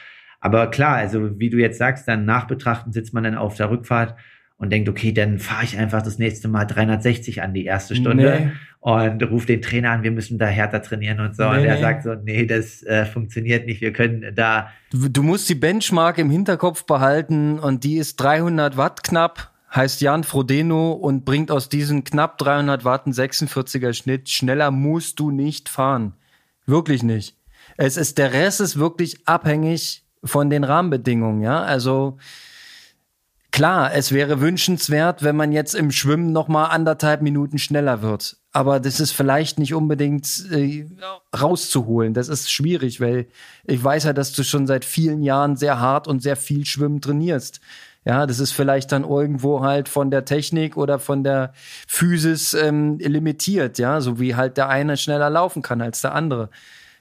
Speaker 2: Aber klar, also wie du jetzt sagst, dann nachbetrachten sitzt man dann auf der Rückfahrt und denkt, okay, dann fahre ich einfach das nächste Mal 360 an die erste Stunde nee. und rufe den Trainer an, wir müssen da härter trainieren und so. Nee, und er nee. sagt so, nee, das äh, funktioniert nicht, wir können da.
Speaker 1: Du, du, musst die Benchmark im Hinterkopf behalten und die ist 300 Watt knapp, heißt Jan Frodeno und bringt aus diesen knapp 300 Watt einen 46er Schnitt. Schneller musst du nicht fahren. Wirklich nicht. Es ist, der Rest ist wirklich abhängig von den Rahmenbedingungen, ja. Also, Klar, es wäre wünschenswert, wenn man jetzt im Schwimmen noch mal anderthalb Minuten schneller wird. Aber das ist vielleicht nicht unbedingt äh, rauszuholen. Das ist schwierig, weil ich weiß ja, dass du schon seit vielen Jahren sehr hart und sehr viel Schwimmen trainierst. Ja, das ist vielleicht dann irgendwo halt von der Technik oder von der Physis ähm, limitiert, ja, so wie halt der eine schneller laufen kann als der andere.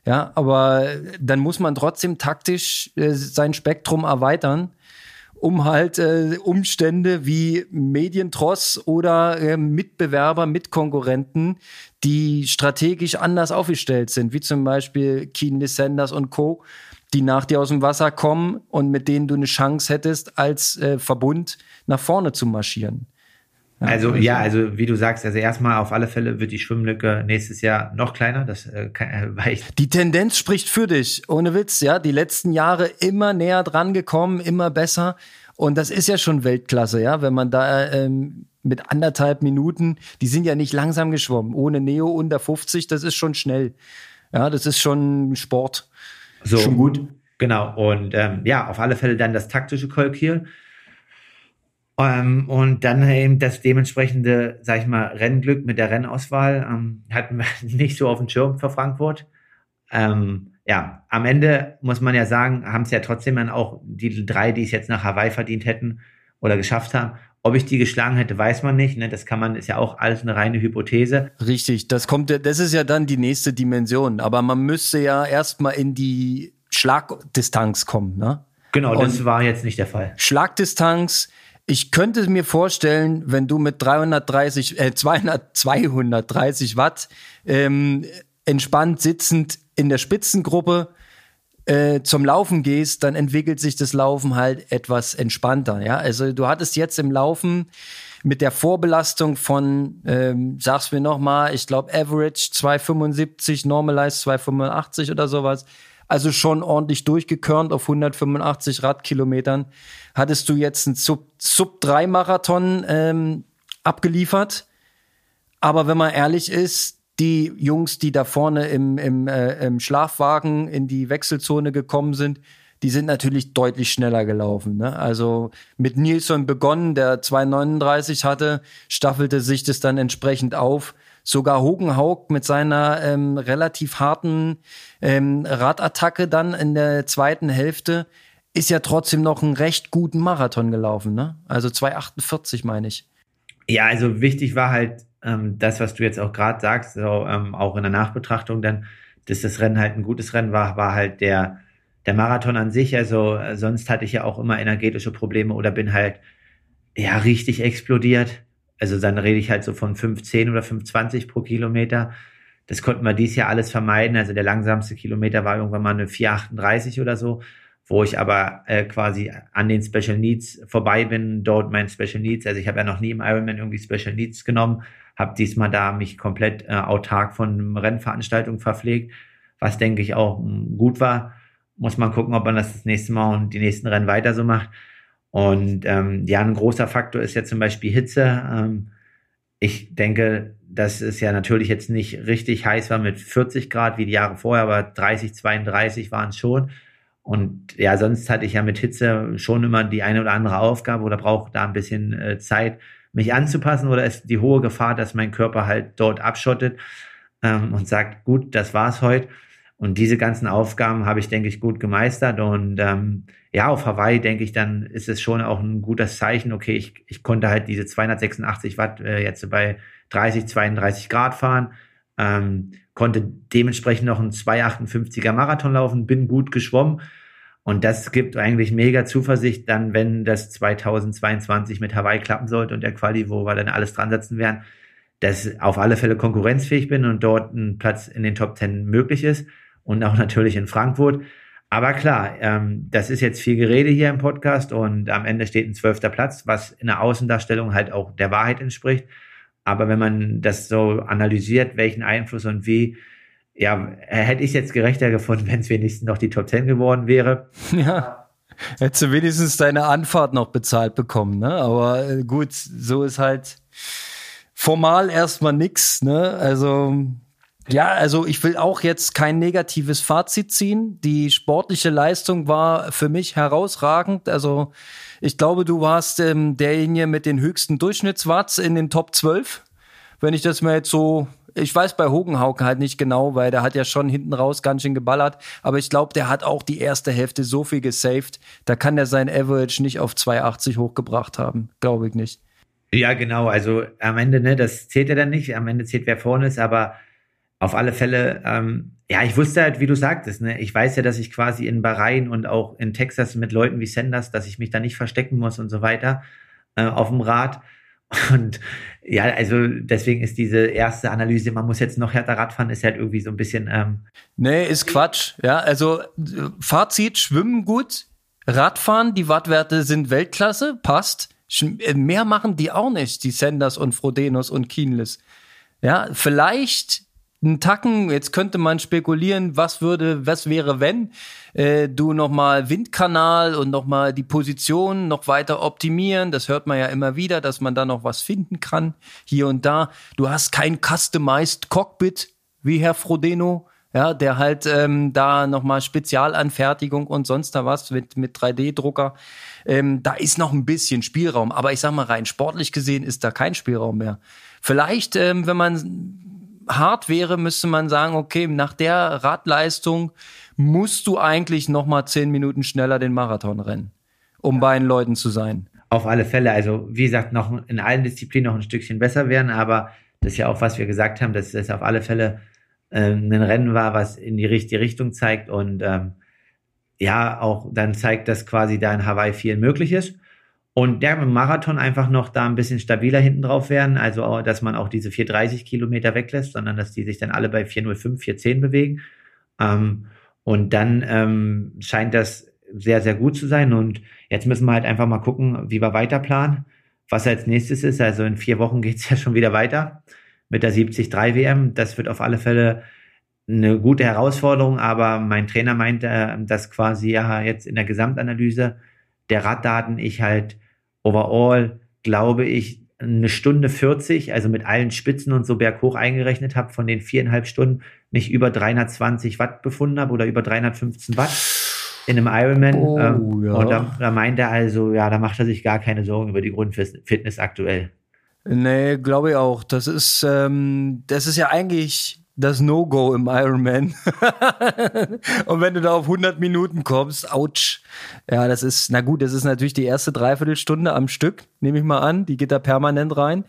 Speaker 1: Ja, aber dann muss man trotzdem taktisch äh, sein Spektrum erweitern, um halt äh, Umstände wie Medientross oder äh, Mitbewerber, Mitkonkurrenten, die strategisch anders aufgestellt sind, wie zum Beispiel Keen Sanders und Co., die nach dir aus dem Wasser kommen und mit denen du eine Chance hättest, als äh, Verbund nach vorne zu marschieren.
Speaker 2: Also, ja, also wie du sagst, also erstmal auf alle Fälle wird die Schwimmlücke nächstes Jahr noch kleiner. Das äh, äh,
Speaker 1: Die Tendenz spricht für dich, ohne Witz, ja. Die letzten Jahre immer näher dran gekommen, immer besser. Und das ist ja schon Weltklasse, ja, wenn man da ähm, mit anderthalb Minuten, die sind ja nicht langsam geschwommen, ohne Neo unter 50, das ist schon schnell. Ja, das ist schon Sport.
Speaker 2: So, schon gut. Genau. Und ähm, ja, auf alle Fälle dann das taktische Kolkieren. Ähm, und dann eben das dementsprechende, sag ich mal, Rennglück mit der Rennauswahl ähm, hatten wir nicht so auf dem Schirm für Frankfurt. Ähm, ja, am Ende muss man ja sagen, haben es ja trotzdem dann auch die drei, die es jetzt nach Hawaii verdient hätten oder geschafft haben. Ob ich die geschlagen hätte, weiß man nicht. Ne? Das kann man, ist ja auch alles eine reine Hypothese.
Speaker 1: Richtig, das kommt, das ist ja dann die nächste Dimension. Aber man müsste ja erstmal in die Schlagdistanz kommen. Ne?
Speaker 2: Genau, das Und war jetzt nicht der Fall.
Speaker 1: Schlagdistanz, ich könnte mir vorstellen, wenn du mit 330, äh, 200, 230 Watt ähm, entspannt sitzend in der Spitzengruppe äh, zum Laufen gehst, dann entwickelt sich das Laufen halt etwas entspannter. Ja, also du hattest jetzt im Laufen mit der Vorbelastung von, ähm, sag's mir noch mal, ich glaube Average 275, Normalized 285 oder sowas. Also schon ordentlich durchgekörnt auf 185 Radkilometern. Hattest du jetzt einen Sub, Sub 3 Marathon ähm, abgeliefert. Aber wenn man ehrlich ist, die Jungs, die da vorne im, im, äh, im Schlafwagen in die Wechselzone gekommen sind, die sind natürlich deutlich schneller gelaufen. Ne? Also mit Nilsson begonnen, der 2,39 hatte, staffelte sich das dann entsprechend auf. Sogar Hogenhaug mit seiner ähm, relativ harten ähm, Radattacke dann in der zweiten Hälfte ist ja trotzdem noch einen recht guten Marathon gelaufen. Ne? Also 2,48 meine ich.
Speaker 2: Ja, also wichtig war halt ähm, das, was du jetzt auch gerade sagst, so, ähm, auch in der Nachbetrachtung dann, dass das Rennen halt ein gutes Rennen war, war halt der, der Marathon an sich. Also äh, sonst hatte ich ja auch immer energetische Probleme oder bin halt ja richtig explodiert. Also dann rede ich halt so von 5,10 oder 5,20 pro Kilometer. Das konnten wir dies Jahr alles vermeiden. Also der langsamste Kilometer war irgendwann mal eine 4,38 oder so wo ich aber äh, quasi an den Special Needs vorbei bin, dort mein Special Needs. Also ich habe ja noch nie im Ironman irgendwie Special Needs genommen, habe diesmal da mich komplett äh, autark von Rennveranstaltungen verpflegt, was denke ich auch mh, hm, gut war. Muss man gucken, ob man das das nächste Mal und die nächsten Rennen weiter so macht. Und ähm, ja, ein großer Faktor ist ja zum Beispiel Hitze. Ähm, ich denke, dass es ja natürlich jetzt nicht richtig heiß war mit 40 Grad wie die Jahre vorher, aber 30, 32 waren es schon. Und ja, sonst hatte ich ja mit Hitze schon immer die eine oder andere Aufgabe oder brauche da ein bisschen äh, Zeit, mich anzupassen oder ist die hohe Gefahr, dass mein Körper halt dort abschottet ähm, und sagt, gut, das war's heute. Und diese ganzen Aufgaben habe ich, denke ich, gut gemeistert. Und ähm, ja, auf Hawaii, denke ich, dann ist es schon auch ein gutes Zeichen. Okay, ich, ich konnte halt diese 286 Watt äh, jetzt bei 30, 32 Grad fahren. Ähm, konnte dementsprechend noch einen 258er Marathon laufen, bin gut geschwommen. Und das gibt eigentlich mega Zuversicht dann, wenn das 2022 mit Hawaii klappen sollte und der Quali, wo wir dann alles dran setzen werden, dass auf alle Fälle konkurrenzfähig bin und dort ein Platz in den Top Ten möglich ist und auch natürlich in Frankfurt. Aber klar, ähm, das ist jetzt viel Gerede hier im Podcast und am Ende steht ein zwölfter Platz, was in der Außendarstellung halt auch der Wahrheit entspricht. Aber wenn man das so analysiert, welchen Einfluss und wie, ja, hätte ich jetzt gerechter gefunden, wenn es wenigstens noch die Top Ten geworden wäre.
Speaker 1: Ja. Hättest du wenigstens deine Anfahrt noch bezahlt bekommen, ne? Aber äh, gut, so ist halt formal erstmal nix, ne? Also, ja, also ich will auch jetzt kein negatives Fazit ziehen. Die sportliche Leistung war für mich herausragend. Also ich glaube, du warst ähm, derjenige mit den höchsten Durchschnittswatts in den Top 12. Wenn ich das mal jetzt so Ich weiß bei Hogenhauken halt nicht genau, weil der hat ja schon hinten raus ganz schön geballert. Aber ich glaube, der hat auch die erste Hälfte so viel gesaved. Da kann der sein Average nicht auf 280 hochgebracht haben. Glaube ich nicht.
Speaker 2: Ja, genau. Also am Ende, ne, das zählt ja dann nicht. Am Ende zählt, wer vorne ist. Aber auf alle Fälle, ähm, ja, ich wusste halt, wie du sagtest, ne, ich weiß ja, dass ich quasi in Bahrain und auch in Texas mit Leuten wie Sanders, dass ich mich da nicht verstecken muss und so weiter äh, auf dem Rad. Und ja, also deswegen ist diese erste Analyse, man muss jetzt noch härter Radfahren, ist halt irgendwie so ein bisschen. Ähm
Speaker 1: nee, ist Quatsch. Ja, also Fazit: Schwimmen gut, Radfahren, die Wattwerte sind Weltklasse, passt. Äh, mehr machen die auch nicht, die Sanders und Frodenos und Kienlis. Ja, vielleicht einen Tacken, jetzt könnte man spekulieren, was würde, was wäre, wenn äh, du nochmal Windkanal und nochmal die Position noch weiter optimieren. Das hört man ja immer wieder, dass man da noch was finden kann, hier und da. Du hast kein customized Cockpit, wie Herr Frodeno, ja, der halt ähm, da nochmal Spezialanfertigung und sonst da was mit, mit 3D-Drucker. Ähm, da ist noch ein bisschen Spielraum, aber ich sag mal rein sportlich gesehen ist da kein Spielraum mehr. Vielleicht, ähm, wenn man hart wäre, müsste man sagen, okay, nach der Radleistung musst du eigentlich noch mal zehn Minuten schneller den Marathon rennen, um bei den Leuten zu sein.
Speaker 2: Auf alle Fälle. Also, wie gesagt, noch in allen Disziplinen noch ein Stückchen besser werden, aber das ist ja auch, was wir gesagt haben, dass das auf alle Fälle ähm, ein Rennen war, was in die richtige Richtung zeigt und ähm, ja, auch dann zeigt, dass quasi da in Hawaii viel möglich ist. Und der Marathon einfach noch da ein bisschen stabiler hinten drauf werden, also dass man auch diese 430 Kilometer weglässt, sondern dass die sich dann alle bei 405, 410 bewegen. Ähm, und dann ähm, scheint das sehr, sehr gut zu sein. Und jetzt müssen wir halt einfach mal gucken, wie wir weiter planen, was als nächstes ist. Also in vier Wochen geht's ja schon wieder weiter mit der 73 WM. Das wird auf alle Fälle eine gute Herausforderung, aber mein Trainer meinte, dass quasi ja jetzt in der Gesamtanalyse der Raddaten ich halt overall, glaube ich, eine Stunde 40, also mit allen Spitzen und so berghoch eingerechnet habe, von den viereinhalb Stunden nicht über 320 Watt befunden habe oder über 315 Watt in einem Ironman. Oh, ähm, ja. Und da, da meint er also, ja, da macht er sich gar keine Sorgen über die Grundfitness aktuell.
Speaker 1: Nee, glaube ich auch. Das ist, ähm, das ist ja eigentlich das No-Go im Ironman. und wenn du da auf 100 Minuten kommst, ouch. Ja, das ist, na gut, das ist natürlich die erste Dreiviertelstunde am Stück, nehme ich mal an. Die geht da permanent rein.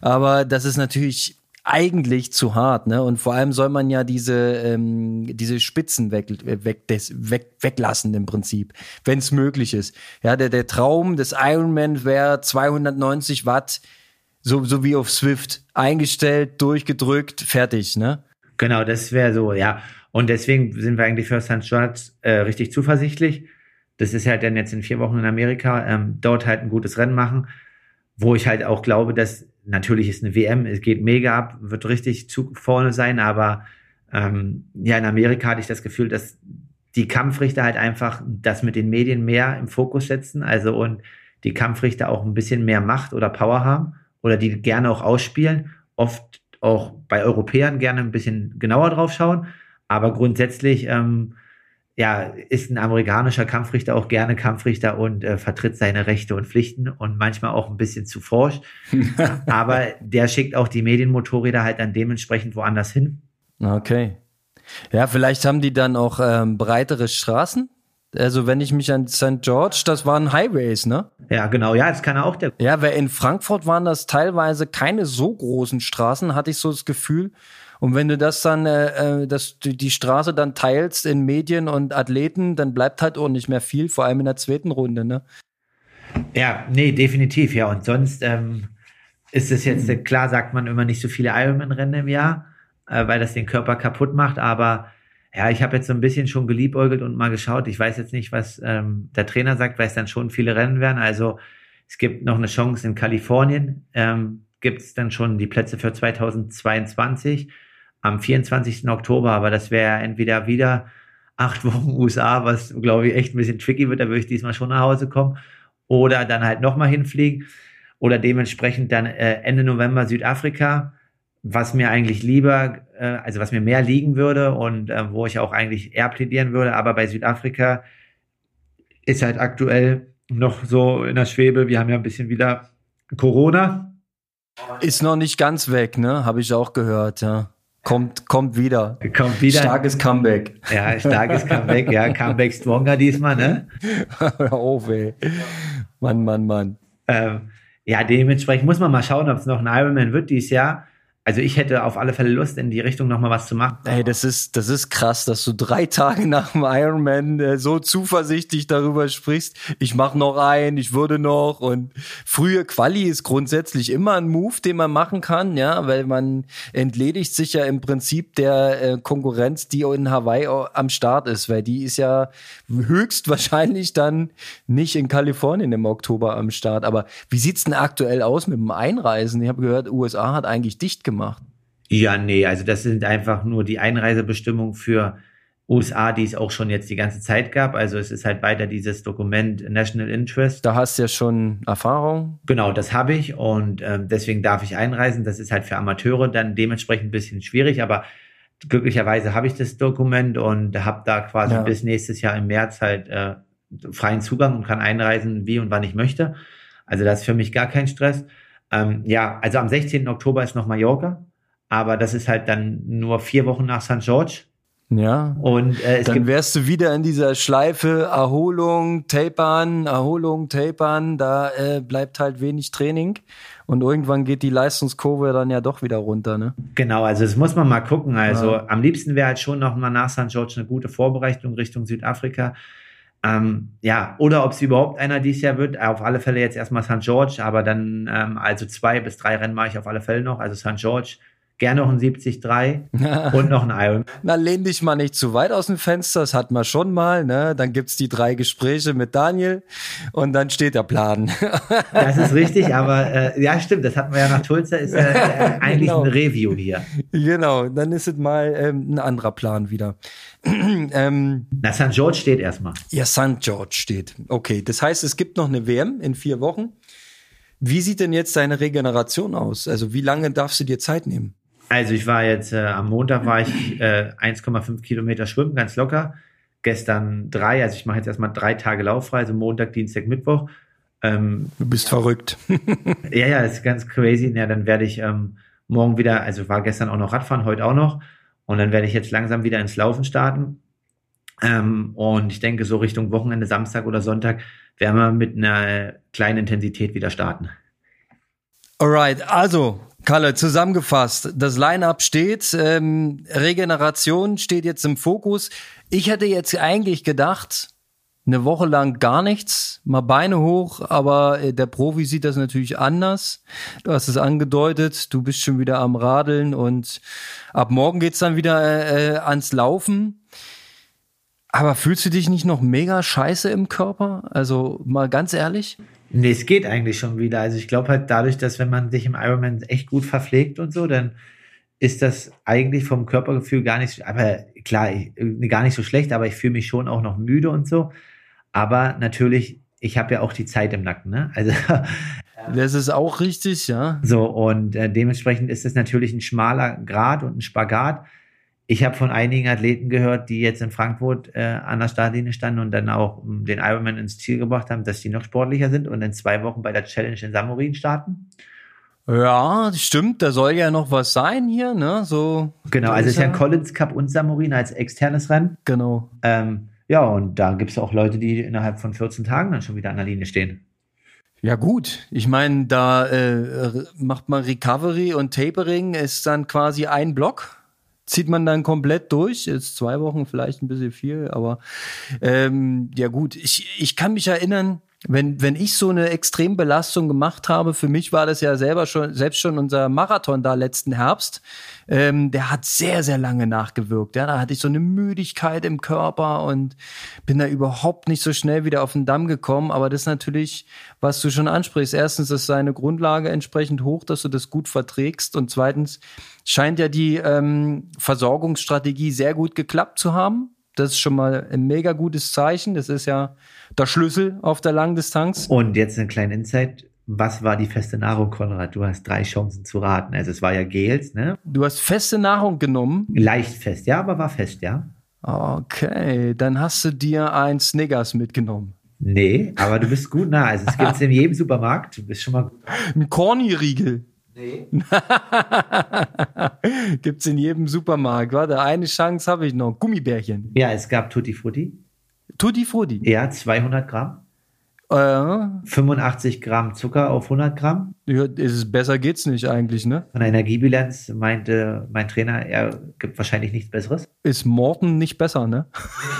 Speaker 1: Aber das ist natürlich eigentlich zu hart, ne? Und vor allem soll man ja diese ähm, diese Spitzen weg, weg, des, weg weglassen im Prinzip, wenn es möglich ist. Ja, der der Traum des Ironman wäre 290 Watt, so so wie auf Swift eingestellt, durchgedrückt, fertig, ne?
Speaker 2: Genau, das wäre so, ja. Und deswegen sind wir eigentlich für St. George äh, richtig zuversichtlich. Das ist halt dann jetzt in vier Wochen in Amerika, ähm, dort halt ein gutes Rennen machen, wo ich halt auch glaube, dass natürlich ist eine WM, es geht mega ab, wird richtig zu vorne sein, aber ähm, ja, in Amerika hatte ich das Gefühl, dass die Kampfrichter halt einfach das mit den Medien mehr im Fokus setzen, also und die Kampfrichter auch ein bisschen mehr Macht oder Power haben oder die gerne auch ausspielen. Oft auch bei Europäern gerne ein bisschen genauer drauf schauen. Aber grundsätzlich ähm, ja, ist ein amerikanischer Kampfrichter auch gerne Kampfrichter und äh, vertritt seine Rechte und Pflichten und manchmal auch ein bisschen zu forsch. Aber der schickt auch die Medienmotorräder halt dann dementsprechend woanders hin.
Speaker 1: Okay. Ja, vielleicht haben die dann auch ähm, breitere Straßen, also wenn ich mich an St. George, das waren Highways, ne?
Speaker 2: Ja, genau. Ja, das kann auch der.
Speaker 1: Ja, weil in Frankfurt waren das teilweise keine so großen Straßen, hatte ich so das Gefühl. Und wenn du das dann, äh, äh dass du die Straße dann teilst in Medien und Athleten, dann bleibt halt auch nicht mehr viel, vor allem in der zweiten Runde, ne?
Speaker 2: Ja, nee, definitiv, ja. Und sonst ähm, ist es jetzt, mhm. klar sagt man immer nicht so viele Ironman-Rennen im Jahr, äh, weil das den Körper kaputt macht, aber ja, ich habe jetzt so ein bisschen schon geliebäugelt und mal geschaut. Ich weiß jetzt nicht, was ähm, der Trainer sagt, weil es dann schon viele Rennen werden. Also es gibt noch eine Chance in Kalifornien. Ähm, gibt es dann schon die Plätze für 2022 am 24. Oktober, aber das wäre entweder wieder acht Wochen USA, was glaube ich echt ein bisschen tricky wird, da würde ich diesmal schon nach Hause kommen, oder dann halt nochmal hinfliegen oder dementsprechend dann äh, Ende November Südafrika was mir eigentlich lieber, äh, also was mir mehr liegen würde und äh, wo ich auch eigentlich eher plädieren würde. Aber bei Südafrika ist halt aktuell noch so in der Schwebe. Wir haben ja ein bisschen wieder Corona.
Speaker 1: Ist noch nicht ganz weg, ne? Habe ich auch gehört, ja. Kommt, kommt wieder.
Speaker 2: Kommt wieder.
Speaker 1: Starkes Comeback.
Speaker 2: Ja, starkes Comeback, ja. Comeback stronger diesmal, ne?
Speaker 1: Auf, ey. Mann, Mann, Mann.
Speaker 2: Ähm, ja, dementsprechend muss man mal schauen, ob es noch ein Ironman wird dieses Jahr also ich hätte auf alle Fälle Lust, in die Richtung nochmal was zu machen.
Speaker 1: Ey, das ist, das ist krass, dass du drei Tage nach dem Ironman äh, so zuversichtlich darüber sprichst. Ich mache noch einen, ich würde noch. Und frühe Quali ist grundsätzlich immer ein Move, den man machen kann, ja, weil man entledigt sich ja im Prinzip der äh, Konkurrenz, die in Hawaii am Start ist, weil die ist ja höchstwahrscheinlich dann nicht in Kalifornien im Oktober am Start. Aber wie sieht's denn aktuell aus mit dem Einreisen? Ich habe gehört, USA hat eigentlich dicht gemacht gemacht?
Speaker 2: Ja, nee, also das sind einfach nur die Einreisebestimmungen für USA, die es auch schon jetzt die ganze Zeit gab. Also es ist halt weiter dieses Dokument National Interest.
Speaker 1: Da hast du ja schon Erfahrung.
Speaker 2: Genau, das habe ich und ähm, deswegen darf ich einreisen. Das ist halt für Amateure dann dementsprechend ein bisschen schwierig, aber glücklicherweise habe ich das Dokument und habe da quasi ja. bis nächstes Jahr im März halt äh, freien Zugang und kann einreisen, wie und wann ich möchte. Also das ist für mich gar kein Stress. Ähm, ja, also am 16. Oktober ist noch Mallorca, aber das ist halt dann nur vier Wochen nach St. George.
Speaker 1: Ja. Und äh, dann wärst du wieder in dieser Schleife Erholung, Tapern, Erholung, Tapern. Da äh, bleibt halt wenig Training und irgendwann geht die Leistungskurve dann ja doch wieder runter, ne?
Speaker 2: Genau, also das muss man mal gucken. Also ja. am liebsten wäre halt schon noch mal nach St. George eine gute Vorbereitung Richtung Südafrika. Ähm, ja, oder ob es überhaupt einer dieses Jahr wird. Auf alle Fälle jetzt erstmal St. George, aber dann ähm, also zwei bis drei Rennen mache ich auf alle Fälle noch. Also St. George, Gerne noch ein 73 und noch ein Iron.
Speaker 1: Na, lehn dich mal nicht zu weit aus dem Fenster, das hat man schon mal. Ne? Dann gibt's die drei Gespräche mit Daniel und dann steht der Plan.
Speaker 2: das ist richtig, aber äh, ja, stimmt, das hatten wir ja nach Tulsa, ist ja äh, eigentlich genau. ein Review hier.
Speaker 1: Genau, dann ist es mal ähm, ein anderer Plan wieder.
Speaker 2: ähm, Na, St. George steht erstmal.
Speaker 1: Ja, St. George steht. Okay, das heißt, es gibt noch eine WM in vier Wochen. Wie sieht denn jetzt deine Regeneration aus? Also wie lange darfst du dir Zeit nehmen?
Speaker 2: Also ich war jetzt, äh, am Montag war ich äh, 1,5 Kilometer schwimmen, ganz locker. Gestern drei, also ich mache jetzt erstmal drei Tage lauffrei, also Montag, Dienstag, Mittwoch.
Speaker 1: Ähm, du bist verrückt.
Speaker 2: ja, ja, ist ganz crazy. Ja, dann werde ich ähm, morgen wieder, also war gestern auch noch Radfahren, heute auch noch. Und dann werde ich jetzt langsam wieder ins Laufen starten. Ähm, und ich denke, so Richtung Wochenende, Samstag oder Sonntag, werden wir mit einer kleinen Intensität wieder starten.
Speaker 1: Alright, also Kalle, zusammengefasst, das Line-up steht, ähm, Regeneration steht jetzt im Fokus. Ich hätte jetzt eigentlich gedacht, eine Woche lang gar nichts, mal Beine hoch, aber äh, der Profi sieht das natürlich anders. Du hast es angedeutet, du bist schon wieder am Radeln und ab morgen geht's dann wieder äh ans Laufen. Aber fühlst du dich nicht noch mega scheiße im Körper? Also mal ganz ehrlich?
Speaker 2: Nee, es geht eigentlich schon wieder. Also ich glaube halt dadurch, dass wenn man sich im Ironman echt gut verpflegt und so, dann ist das eigentlich vom Körpergefühl gar nicht, aber klar, ich, gar nicht so schlecht, aber ich fühle mich schon auch noch müde und so. Aber natürlich, ich habe ja auch die Zeit im Nacken, ne? Also
Speaker 1: das ist auch richtig, ja.
Speaker 2: So und äh, dementsprechend ist es natürlich ein schmaler Grad und ein Spagat ich habe von einigen Athleten gehört, die jetzt in Frankfurt äh, an der Startlinie standen und dann auch um, den Ironman ins Ziel gebracht haben, dass die noch sportlicher sind und in zwei Wochen bei der Challenge in Samorin starten.
Speaker 1: Ja, stimmt, da soll ja noch was sein hier, ne? So.
Speaker 2: Genau, also es ist ja ein Collins Cup und Samorin als externes Rennen.
Speaker 1: Genau.
Speaker 2: Ähm, ja, und da gibt es auch Leute, die innerhalb von 14 Tagen dann schon wieder an der Linie stehen.
Speaker 1: Ja gut, ich meine, da äh, macht man Recovery und Tapering, ist dann quasi ein Block zieht man dann komplett durch. Jetzt zwei Wochen vielleicht ein bisschen viel, aber ähm, ja gut. Ich, ich kann mich erinnern, wenn, wenn ich so eine Extrembelastung gemacht habe, für mich war das ja selber schon, selbst schon unser Marathon da letzten Herbst, ähm, der hat sehr, sehr lange nachgewirkt. Ja, da hatte ich so eine Müdigkeit im Körper und bin da überhaupt nicht so schnell wieder auf den Damm gekommen. Aber das ist natürlich, was du schon ansprichst. Erstens ist seine Grundlage entsprechend hoch, dass du das gut verträgst. Und zweitens scheint ja die ähm, Versorgungsstrategie sehr gut geklappt zu haben. Das ist schon mal ein mega gutes Zeichen. Das ist ja der Schlüssel auf der Langdistanz.
Speaker 2: Und jetzt eine kleine Insight. Was war die feste Nahrung, Konrad? Du hast drei Chancen zu raten. Also es war ja Gels, ne?
Speaker 1: Du hast feste Nahrung genommen?
Speaker 2: Leicht fest, ja, aber war fest, ja.
Speaker 1: Okay, dann hast du dir ein Snickers mitgenommen.
Speaker 2: Nee, aber du bist gut nah. Also es gibt es in jedem Supermarkt. Du bist schon mal.
Speaker 1: Ein Corny-Riegel. Nee. Gibt's in jedem Supermarkt. Warte, eine Chance habe ich noch. Gummibärchen.
Speaker 2: Ja, es gab Tutti Frutti.
Speaker 1: Tutti Frutti?
Speaker 2: Ja, 200 Gramm. Äh, 85 Gramm Zucker auf 100 Gramm.
Speaker 1: Ja, ist es besser geht's nicht eigentlich, ne?
Speaker 2: Von der Energiebilanz meinte mein Trainer, er gibt wahrscheinlich nichts Besseres.
Speaker 1: Ist Morten nicht besser, ne?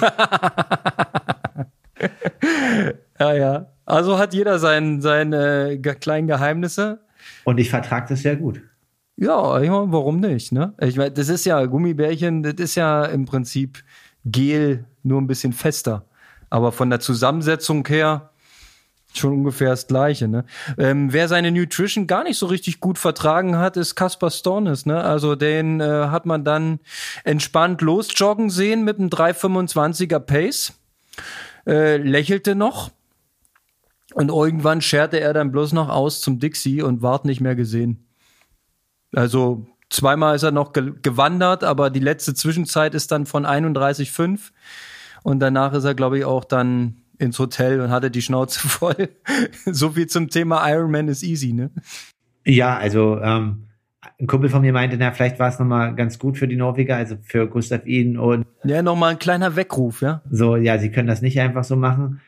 Speaker 1: ja, ja. Also hat jeder sein, seine äh, kleinen Geheimnisse.
Speaker 2: Und ich vertrage das sehr gut.
Speaker 1: Ja, ich meine, warum nicht, ne? Ich meine, das ist ja Gummibärchen, das ist ja im Prinzip Gel, nur ein bisschen fester. Aber von der Zusammensetzung her schon ungefähr das Gleiche. Ne? Ähm, wer seine Nutrition gar nicht so richtig gut vertragen hat, ist Caspar Stornes. Ne? Also den äh, hat man dann entspannt losjoggen sehen mit einem 3,25er Pace. Äh, lächelte noch. Und irgendwann scherte er dann bloß noch aus zum Dixie und ward nicht mehr gesehen. Also zweimal ist er noch ge gewandert, aber die letzte Zwischenzeit ist dann von 31,5. Und danach ist er, glaube ich, auch dann ins Hotel und hatte die Schnauze voll. so viel zum Thema Ironman is easy, ne?
Speaker 2: Ja, also ähm, ein Kumpel von mir meinte, na, vielleicht war es nochmal ganz gut für die Norweger, also für Gustav Iden und.
Speaker 1: Ja, nochmal ein kleiner Weckruf, ja.
Speaker 2: So, ja, sie können das nicht einfach so machen.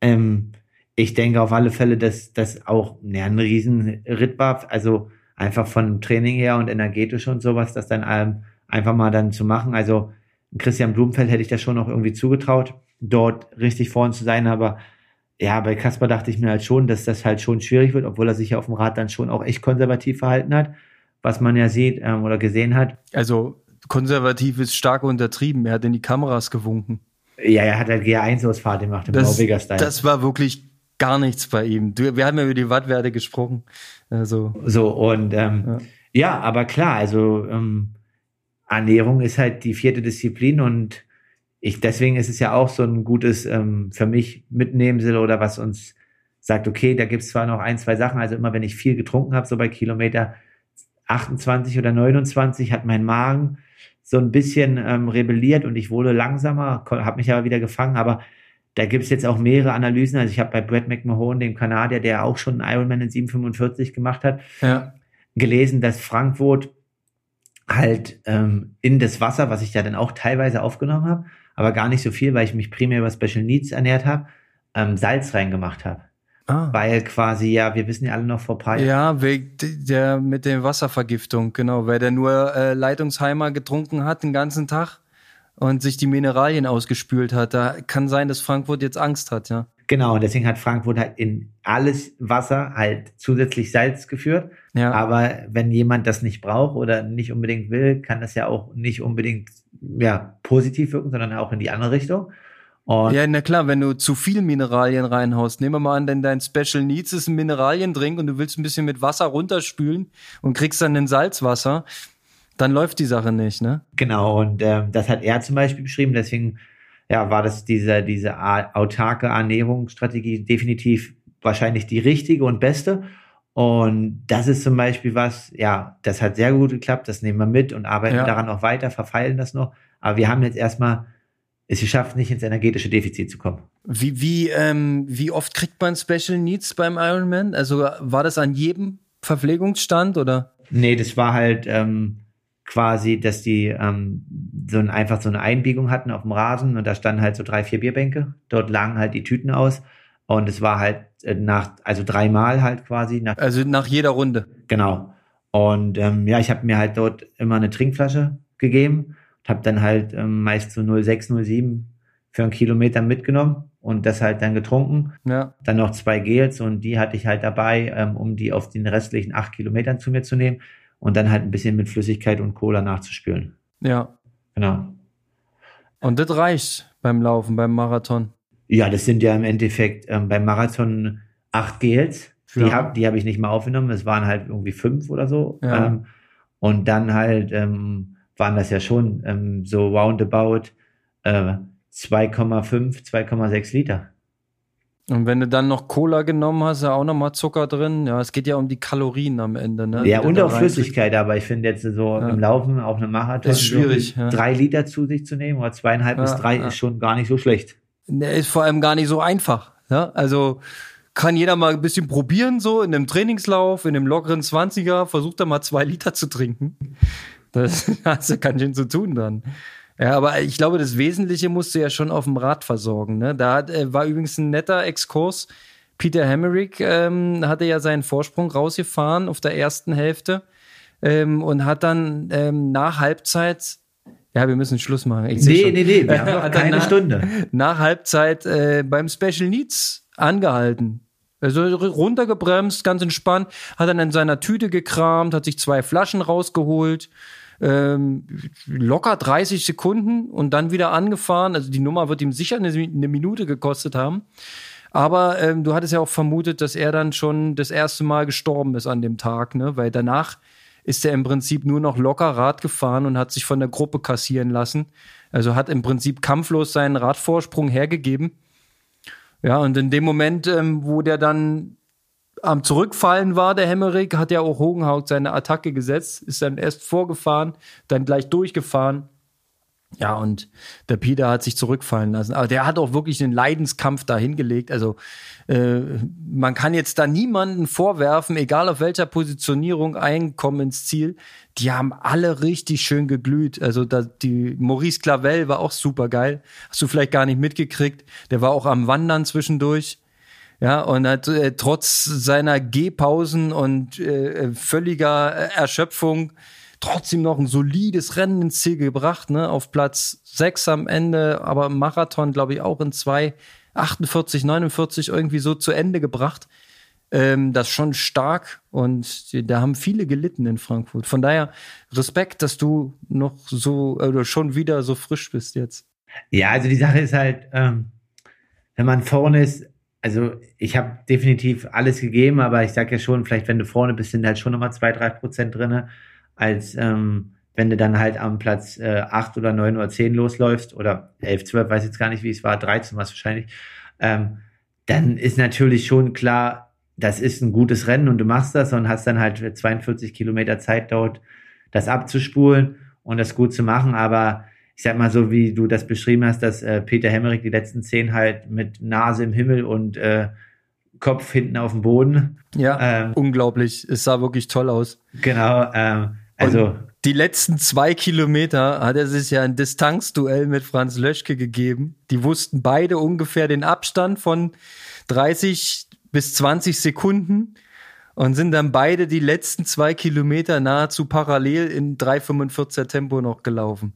Speaker 2: Ähm, ich denke auf alle Fälle, dass das auch ja, ein Riesenritt war. Also einfach von Training her und energetisch und sowas, das dann ähm, einfach mal dann zu machen. Also Christian Blumenfeld hätte ich das schon noch irgendwie zugetraut dort richtig vorn zu sein, aber ja, bei Kasper dachte ich mir halt schon, dass das halt schon schwierig wird, obwohl er sich ja auf dem Rad dann schon auch echt konservativ verhalten hat, was man ja sieht ähm, oder gesehen hat.
Speaker 1: Also konservativ ist stark untertrieben. Er hat in die Kameras gewunken.
Speaker 2: Ja, er hat halt G1-Ausfahrt gemacht im Norweger-Style.
Speaker 1: Das war wirklich gar nichts bei ihm. Du, wir haben ja über die Wattwerte gesprochen. Also.
Speaker 2: So, und ähm, ja. ja. aber klar, also ähm, Ernährung ist halt die vierte Disziplin und ich, deswegen ist es ja auch so ein gutes ähm, für mich Mitnehmsel oder was uns sagt, okay, da gibt's zwar noch ein, zwei Sachen, also immer wenn ich viel getrunken habe, so bei Kilometer 28 oder 29, hat mein Magen so ein bisschen ähm, rebelliert und ich wurde langsamer, habe mich aber wieder gefangen, aber da gibt's jetzt auch mehrere Analysen. Also ich habe bei Brad McMahon, dem Kanadier, der auch schon einen Ironman in 745 gemacht hat, ja. gelesen, dass Frankfurt halt ähm, in das Wasser, was ich da dann auch teilweise aufgenommen habe, aber gar nicht so viel, weil ich mich primär über Special Needs ernährt habe, ähm, Salz reingemacht habe. Ah. Weil quasi, ja, wir wissen ja alle noch vor paar
Speaker 1: Jahren. Ja, wegen der mit der Wasservergiftung, genau, weil der nur äh, Leitungsheimer getrunken hat den ganzen Tag und sich die Mineralien ausgespült hat. Da kann sein, dass Frankfurt jetzt Angst hat, ja.
Speaker 2: Genau, und deswegen hat Frankfurt halt in alles Wasser halt zusätzlich Salz geführt. Ja. Aber wenn jemand das nicht braucht oder nicht unbedingt will, kann das ja auch nicht unbedingt ja, positiv wirken, sondern auch in die andere Richtung.
Speaker 1: Und ja, na klar, wenn du zu viel Mineralien reinhaust, nehmen wir mal an, denn dein Special Needs ist ein Mineraliendrink und du willst ein bisschen mit Wasser runterspülen und kriegst dann ein Salzwasser, dann läuft die Sache nicht, ne?
Speaker 2: Genau, und ähm, das hat er zum Beispiel beschrieben, deswegen ja, war das diese, diese autarke Ernährungsstrategie definitiv wahrscheinlich die richtige und beste. Und das ist zum Beispiel was, ja, das hat sehr gut geklappt, das nehmen wir mit und arbeiten ja. daran auch weiter, verfeilen das noch. Aber wir haben jetzt erstmal es geschafft, nicht ins energetische Defizit zu kommen.
Speaker 1: Wie, wie, ähm, wie oft kriegt man Special Needs beim Ironman? Also war das an jedem Verpflegungsstand oder?
Speaker 2: Nee, das war halt ähm, quasi, dass die ähm, so ein, einfach so eine Einbiegung hatten auf dem Rasen und da standen halt so drei, vier Bierbänke. Dort lagen halt die Tüten aus und es war halt äh, nach, also dreimal halt quasi.
Speaker 1: Nach, also nach jeder Runde.
Speaker 2: Genau. Und ähm, ja, ich habe mir halt dort immer eine Trinkflasche gegeben und habe dann halt ähm, meist so 06, 07 für einen Kilometer mitgenommen und das halt dann getrunken. Ja. Dann noch zwei Gels und die hatte ich halt dabei, ähm, um die auf den restlichen acht Kilometern zu mir zu nehmen und dann halt ein bisschen mit Flüssigkeit und Cola nachzuspülen.
Speaker 1: Ja.
Speaker 2: Genau.
Speaker 1: Und das reicht beim Laufen, beim Marathon.
Speaker 2: Ja, das sind ja im Endeffekt ähm, beim Marathon acht Gels. Die ja. habe die hab ich nicht mal aufgenommen. Es waren halt irgendwie fünf oder so. Ja. Ähm, und dann halt ähm, waren das ja schon ähm, so roundabout äh, 2,5, 2,6 Liter.
Speaker 1: Und wenn du dann noch Cola genommen hast, ja auch nochmal Zucker drin. Ja, es geht ja um die Kalorien am Ende. Ne?
Speaker 2: Ja, und auch Flüssigkeit, aber ich finde jetzt so ja. im Laufen auf einem Marathon
Speaker 1: ist schwierig,
Speaker 2: ja. drei Liter zu sich zu nehmen oder zweieinhalb ja, bis drei ist schon gar nicht so schlecht.
Speaker 1: Der ist vor allem gar nicht so einfach. Ja? Also kann jeder mal ein bisschen probieren, so in einem Trainingslauf, in einem lockeren 20er, versucht er mal zwei Liter zu trinken. Das hast du ganz schön zu tun dann. Ja, aber ich glaube, das Wesentliche musst du ja schon auf dem Rad versorgen. Ne? Da äh, war übrigens ein netter Exkurs. Peter Hemmerich ähm, hatte ja seinen Vorsprung rausgefahren auf der ersten Hälfte ähm, und hat dann ähm, nach Halbzeit ja, wir müssen Schluss machen.
Speaker 2: Ich nee, nee, nee, wir haben noch keine nach, Stunde.
Speaker 1: Nach Halbzeit äh, beim Special Needs angehalten. Also runtergebremst, ganz entspannt, hat dann in seiner Tüte gekramt, hat sich zwei Flaschen rausgeholt, ähm, locker 30 Sekunden und dann wieder angefahren. Also die Nummer wird ihm sicher eine, eine Minute gekostet haben. Aber ähm, du hattest ja auch vermutet, dass er dann schon das erste Mal gestorben ist an dem Tag, ne? Weil danach ist er im Prinzip nur noch locker Rad gefahren und hat sich von der Gruppe kassieren lassen. Also hat im Prinzip kampflos seinen Radvorsprung hergegeben. Ja, und in dem Moment, ähm, wo der dann am Zurückfallen war, der Hemmerich, hat ja auch Hogenhaut seine Attacke gesetzt, ist dann erst vorgefahren, dann gleich durchgefahren. Ja, und der Peter hat sich zurückfallen lassen. Aber der hat auch wirklich einen Leidenskampf dahingelegt. Also äh, man kann jetzt da niemanden vorwerfen, egal auf welcher Positionierung einkommen ins Ziel. Die haben alle richtig schön geglüht. Also da, die Maurice Clavel war auch super geil. Hast du vielleicht gar nicht mitgekriegt. Der war auch am Wandern zwischendurch. Ja, und hat äh, trotz seiner Gehpausen und äh, völliger äh, Erschöpfung trotzdem noch ein solides Rennen ins Ziel gebracht, ne? Auf Platz 6 am Ende, aber Marathon, glaube ich, auch in 2, 48, 49 irgendwie so zu Ende gebracht. Ähm, das schon stark und da haben viele gelitten in Frankfurt. Von daher Respekt, dass du noch so oder schon wieder so frisch bist jetzt.
Speaker 2: Ja, also die Sache ist halt, ähm, wenn man vorne ist, also ich habe definitiv alles gegeben, aber ich sage ja schon, vielleicht wenn du vorne bist, sind halt schon nochmal zwei, drei Prozent drinne, als ähm, wenn du dann halt am Platz äh, 8 oder 9 oder 10 losläufst oder 11, 12, weiß jetzt gar nicht, wie es war, 13 war es wahrscheinlich, ähm, dann ist natürlich schon klar, das ist ein gutes Rennen und du machst das und hast dann halt 42 Kilometer Zeit dort, das abzuspulen und das gut zu machen, aber ich sag mal so, wie du das beschrieben hast, dass äh, Peter Hemmerich die letzten zehn halt mit Nase im Himmel und äh, Kopf hinten auf dem Boden.
Speaker 1: Ja, ähm, unglaublich. Es sah wirklich toll aus.
Speaker 2: Genau. Ähm, also und
Speaker 1: die letzten zwei Kilometer hat er sich ja ein Distanzduell mit Franz Löschke gegeben. Die wussten beide ungefähr den Abstand von 30 bis 20 Sekunden und sind dann beide die letzten zwei Kilometer nahezu parallel in 3,45er Tempo noch gelaufen.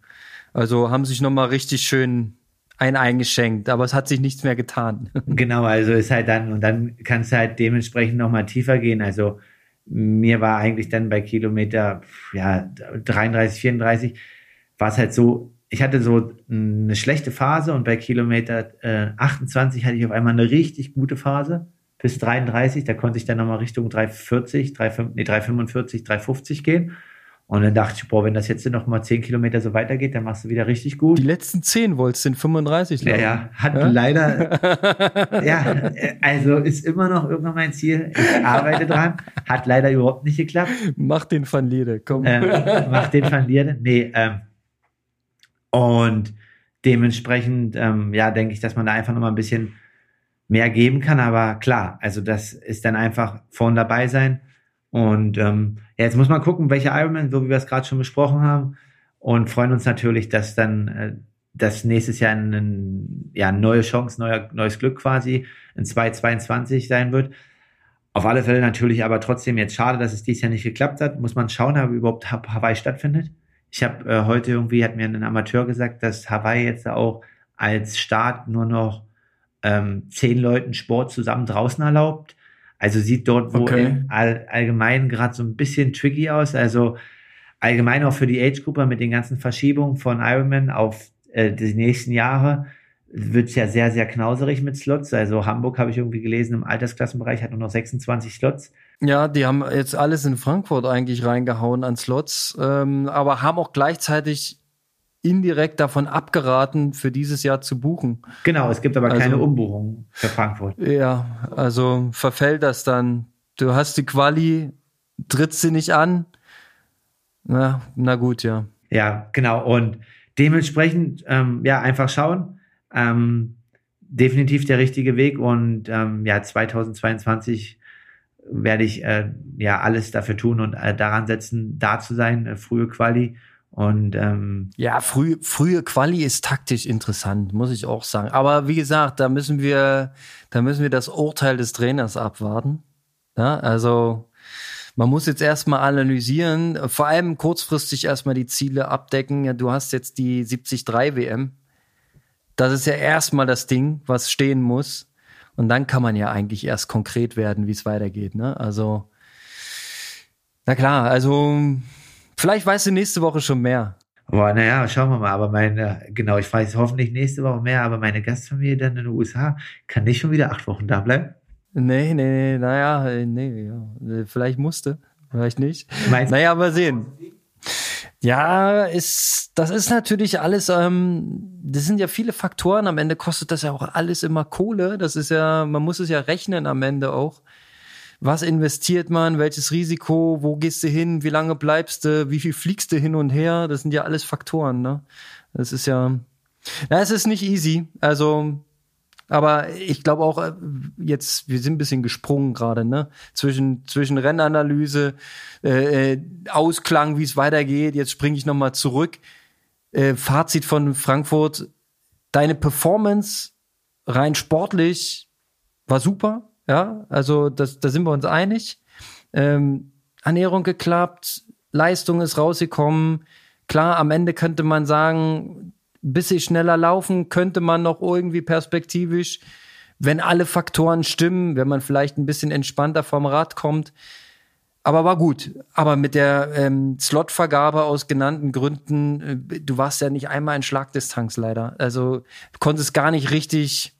Speaker 1: Also haben sich nochmal richtig schön ein eingeschenkt, aber es hat sich nichts mehr getan.
Speaker 2: Genau, also ist halt dann, und dann kannst du halt dementsprechend nochmal tiefer gehen. Also mir war eigentlich dann bei Kilometer ja, 33, 34, war es halt so, ich hatte so eine schlechte Phase und bei Kilometer äh, 28 hatte ich auf einmal eine richtig gute Phase bis 33, da konnte ich dann nochmal Richtung 340, 3, nee, 345, 350 gehen. Und dann dachte ich, boah, wenn das jetzt noch mal 10 Kilometer so weitergeht, dann machst du wieder richtig gut.
Speaker 1: Die letzten 10 Volts sind 35,
Speaker 2: Ja, ja, hat ja? leider, ja, also ist immer noch irgendwann mein Ziel. Ich arbeite dran. Hat leider überhaupt nicht geklappt.
Speaker 1: Mach den Van Lierde, komm.
Speaker 2: Ähm, mach den Van Lierde. Nee, ähm, und dementsprechend, ähm, ja, denke ich, dass man da einfach noch mal ein bisschen mehr geben kann. Aber klar, also das ist dann einfach vorn dabei sein und ähm, ja, jetzt muss man gucken, welche Ironman, so wie wir es gerade schon besprochen haben. Und freuen uns natürlich, dass dann äh, das nächstes Jahr eine ja, neue Chance, neuer, neues Glück quasi in 2022 sein wird. Auf alle Fälle natürlich aber trotzdem jetzt schade, dass es dieses Jahr nicht geklappt hat. Muss man schauen, ob überhaupt Hawaii stattfindet. Ich habe äh, heute irgendwie, hat mir ein Amateur gesagt, dass Hawaii jetzt auch als Staat nur noch ähm, zehn Leuten Sport zusammen draußen erlaubt. Also sieht dort wo okay. all, allgemein gerade so ein bisschen tricky aus. Also allgemein auch für die Age-Gruppe mit den ganzen Verschiebungen von Ironman auf äh, die nächsten Jahre wird es ja sehr, sehr knauserig mit Slots. Also Hamburg habe ich irgendwie gelesen, im Altersklassenbereich hat nur noch 26 Slots.
Speaker 1: Ja, die haben jetzt alles in Frankfurt eigentlich reingehauen an Slots, ähm, aber haben auch gleichzeitig indirekt davon abgeraten, für dieses Jahr zu buchen.
Speaker 2: Genau, es gibt aber also, keine Umbuchung für Frankfurt.
Speaker 1: Ja, also verfällt das dann. Du hast die Quali, trittst sie nicht an. Na, na gut, ja.
Speaker 2: Ja, genau. Und dementsprechend, ähm, ja, einfach schauen. Ähm, definitiv der richtige Weg und ähm, ja, 2022 werde ich äh, ja alles dafür tun und äh, daran setzen, da zu sein, äh, frühe Quali. Und ähm,
Speaker 1: ja, früh, frühe Quali ist taktisch interessant, muss ich auch sagen. Aber wie gesagt, da müssen wir, da müssen wir das Urteil des Trainers abwarten. Ja, also man muss jetzt erstmal analysieren, vor allem kurzfristig erstmal die Ziele abdecken. Du hast jetzt die 73 WM. Das ist ja erstmal das Ding, was stehen muss. Und dann kann man ja eigentlich erst konkret werden, wie es weitergeht. Ne? Also, na klar, also vielleicht weißt du nächste Woche schon mehr.
Speaker 2: Boah, naja, schauen wir mal. Aber meine, genau, ich weiß hoffentlich nächste Woche mehr, aber meine Gastfamilie dann in den USA kann nicht schon wieder acht Wochen da bleiben.
Speaker 1: Nee, nee, naja, nee, ja. Vielleicht musste, vielleicht nicht. Meinst naja, aber sehen. Ja, ist, das ist natürlich alles, ähm, das sind ja viele Faktoren. Am Ende kostet das ja auch alles immer Kohle. Das ist ja, man muss es ja rechnen am Ende auch. Was investiert man? Welches Risiko? Wo gehst du hin? Wie lange bleibst du? Wie viel fliegst du hin und her? Das sind ja alles Faktoren, ne? Das ist ja, na, es ist nicht easy. Also, aber ich glaube auch äh, jetzt, wir sind ein bisschen gesprungen gerade, ne? Zwischen, zwischen Rennanalyse, äh, äh Ausklang, wie es weitergeht. Jetzt springe ich nochmal zurück. Äh, Fazit von Frankfurt. Deine Performance rein sportlich war super. Ja, also das, da sind wir uns einig. Ähm, Ernährung geklappt, Leistung ist rausgekommen. Klar, am Ende könnte man sagen, bisschen schneller laufen könnte man noch irgendwie perspektivisch, wenn alle Faktoren stimmen, wenn man vielleicht ein bisschen entspannter vom Rad kommt. Aber war gut. Aber mit der ähm, Slotvergabe aus genannten Gründen, äh, du warst ja nicht einmal in Schlagdistanz leider. Also konntest gar nicht richtig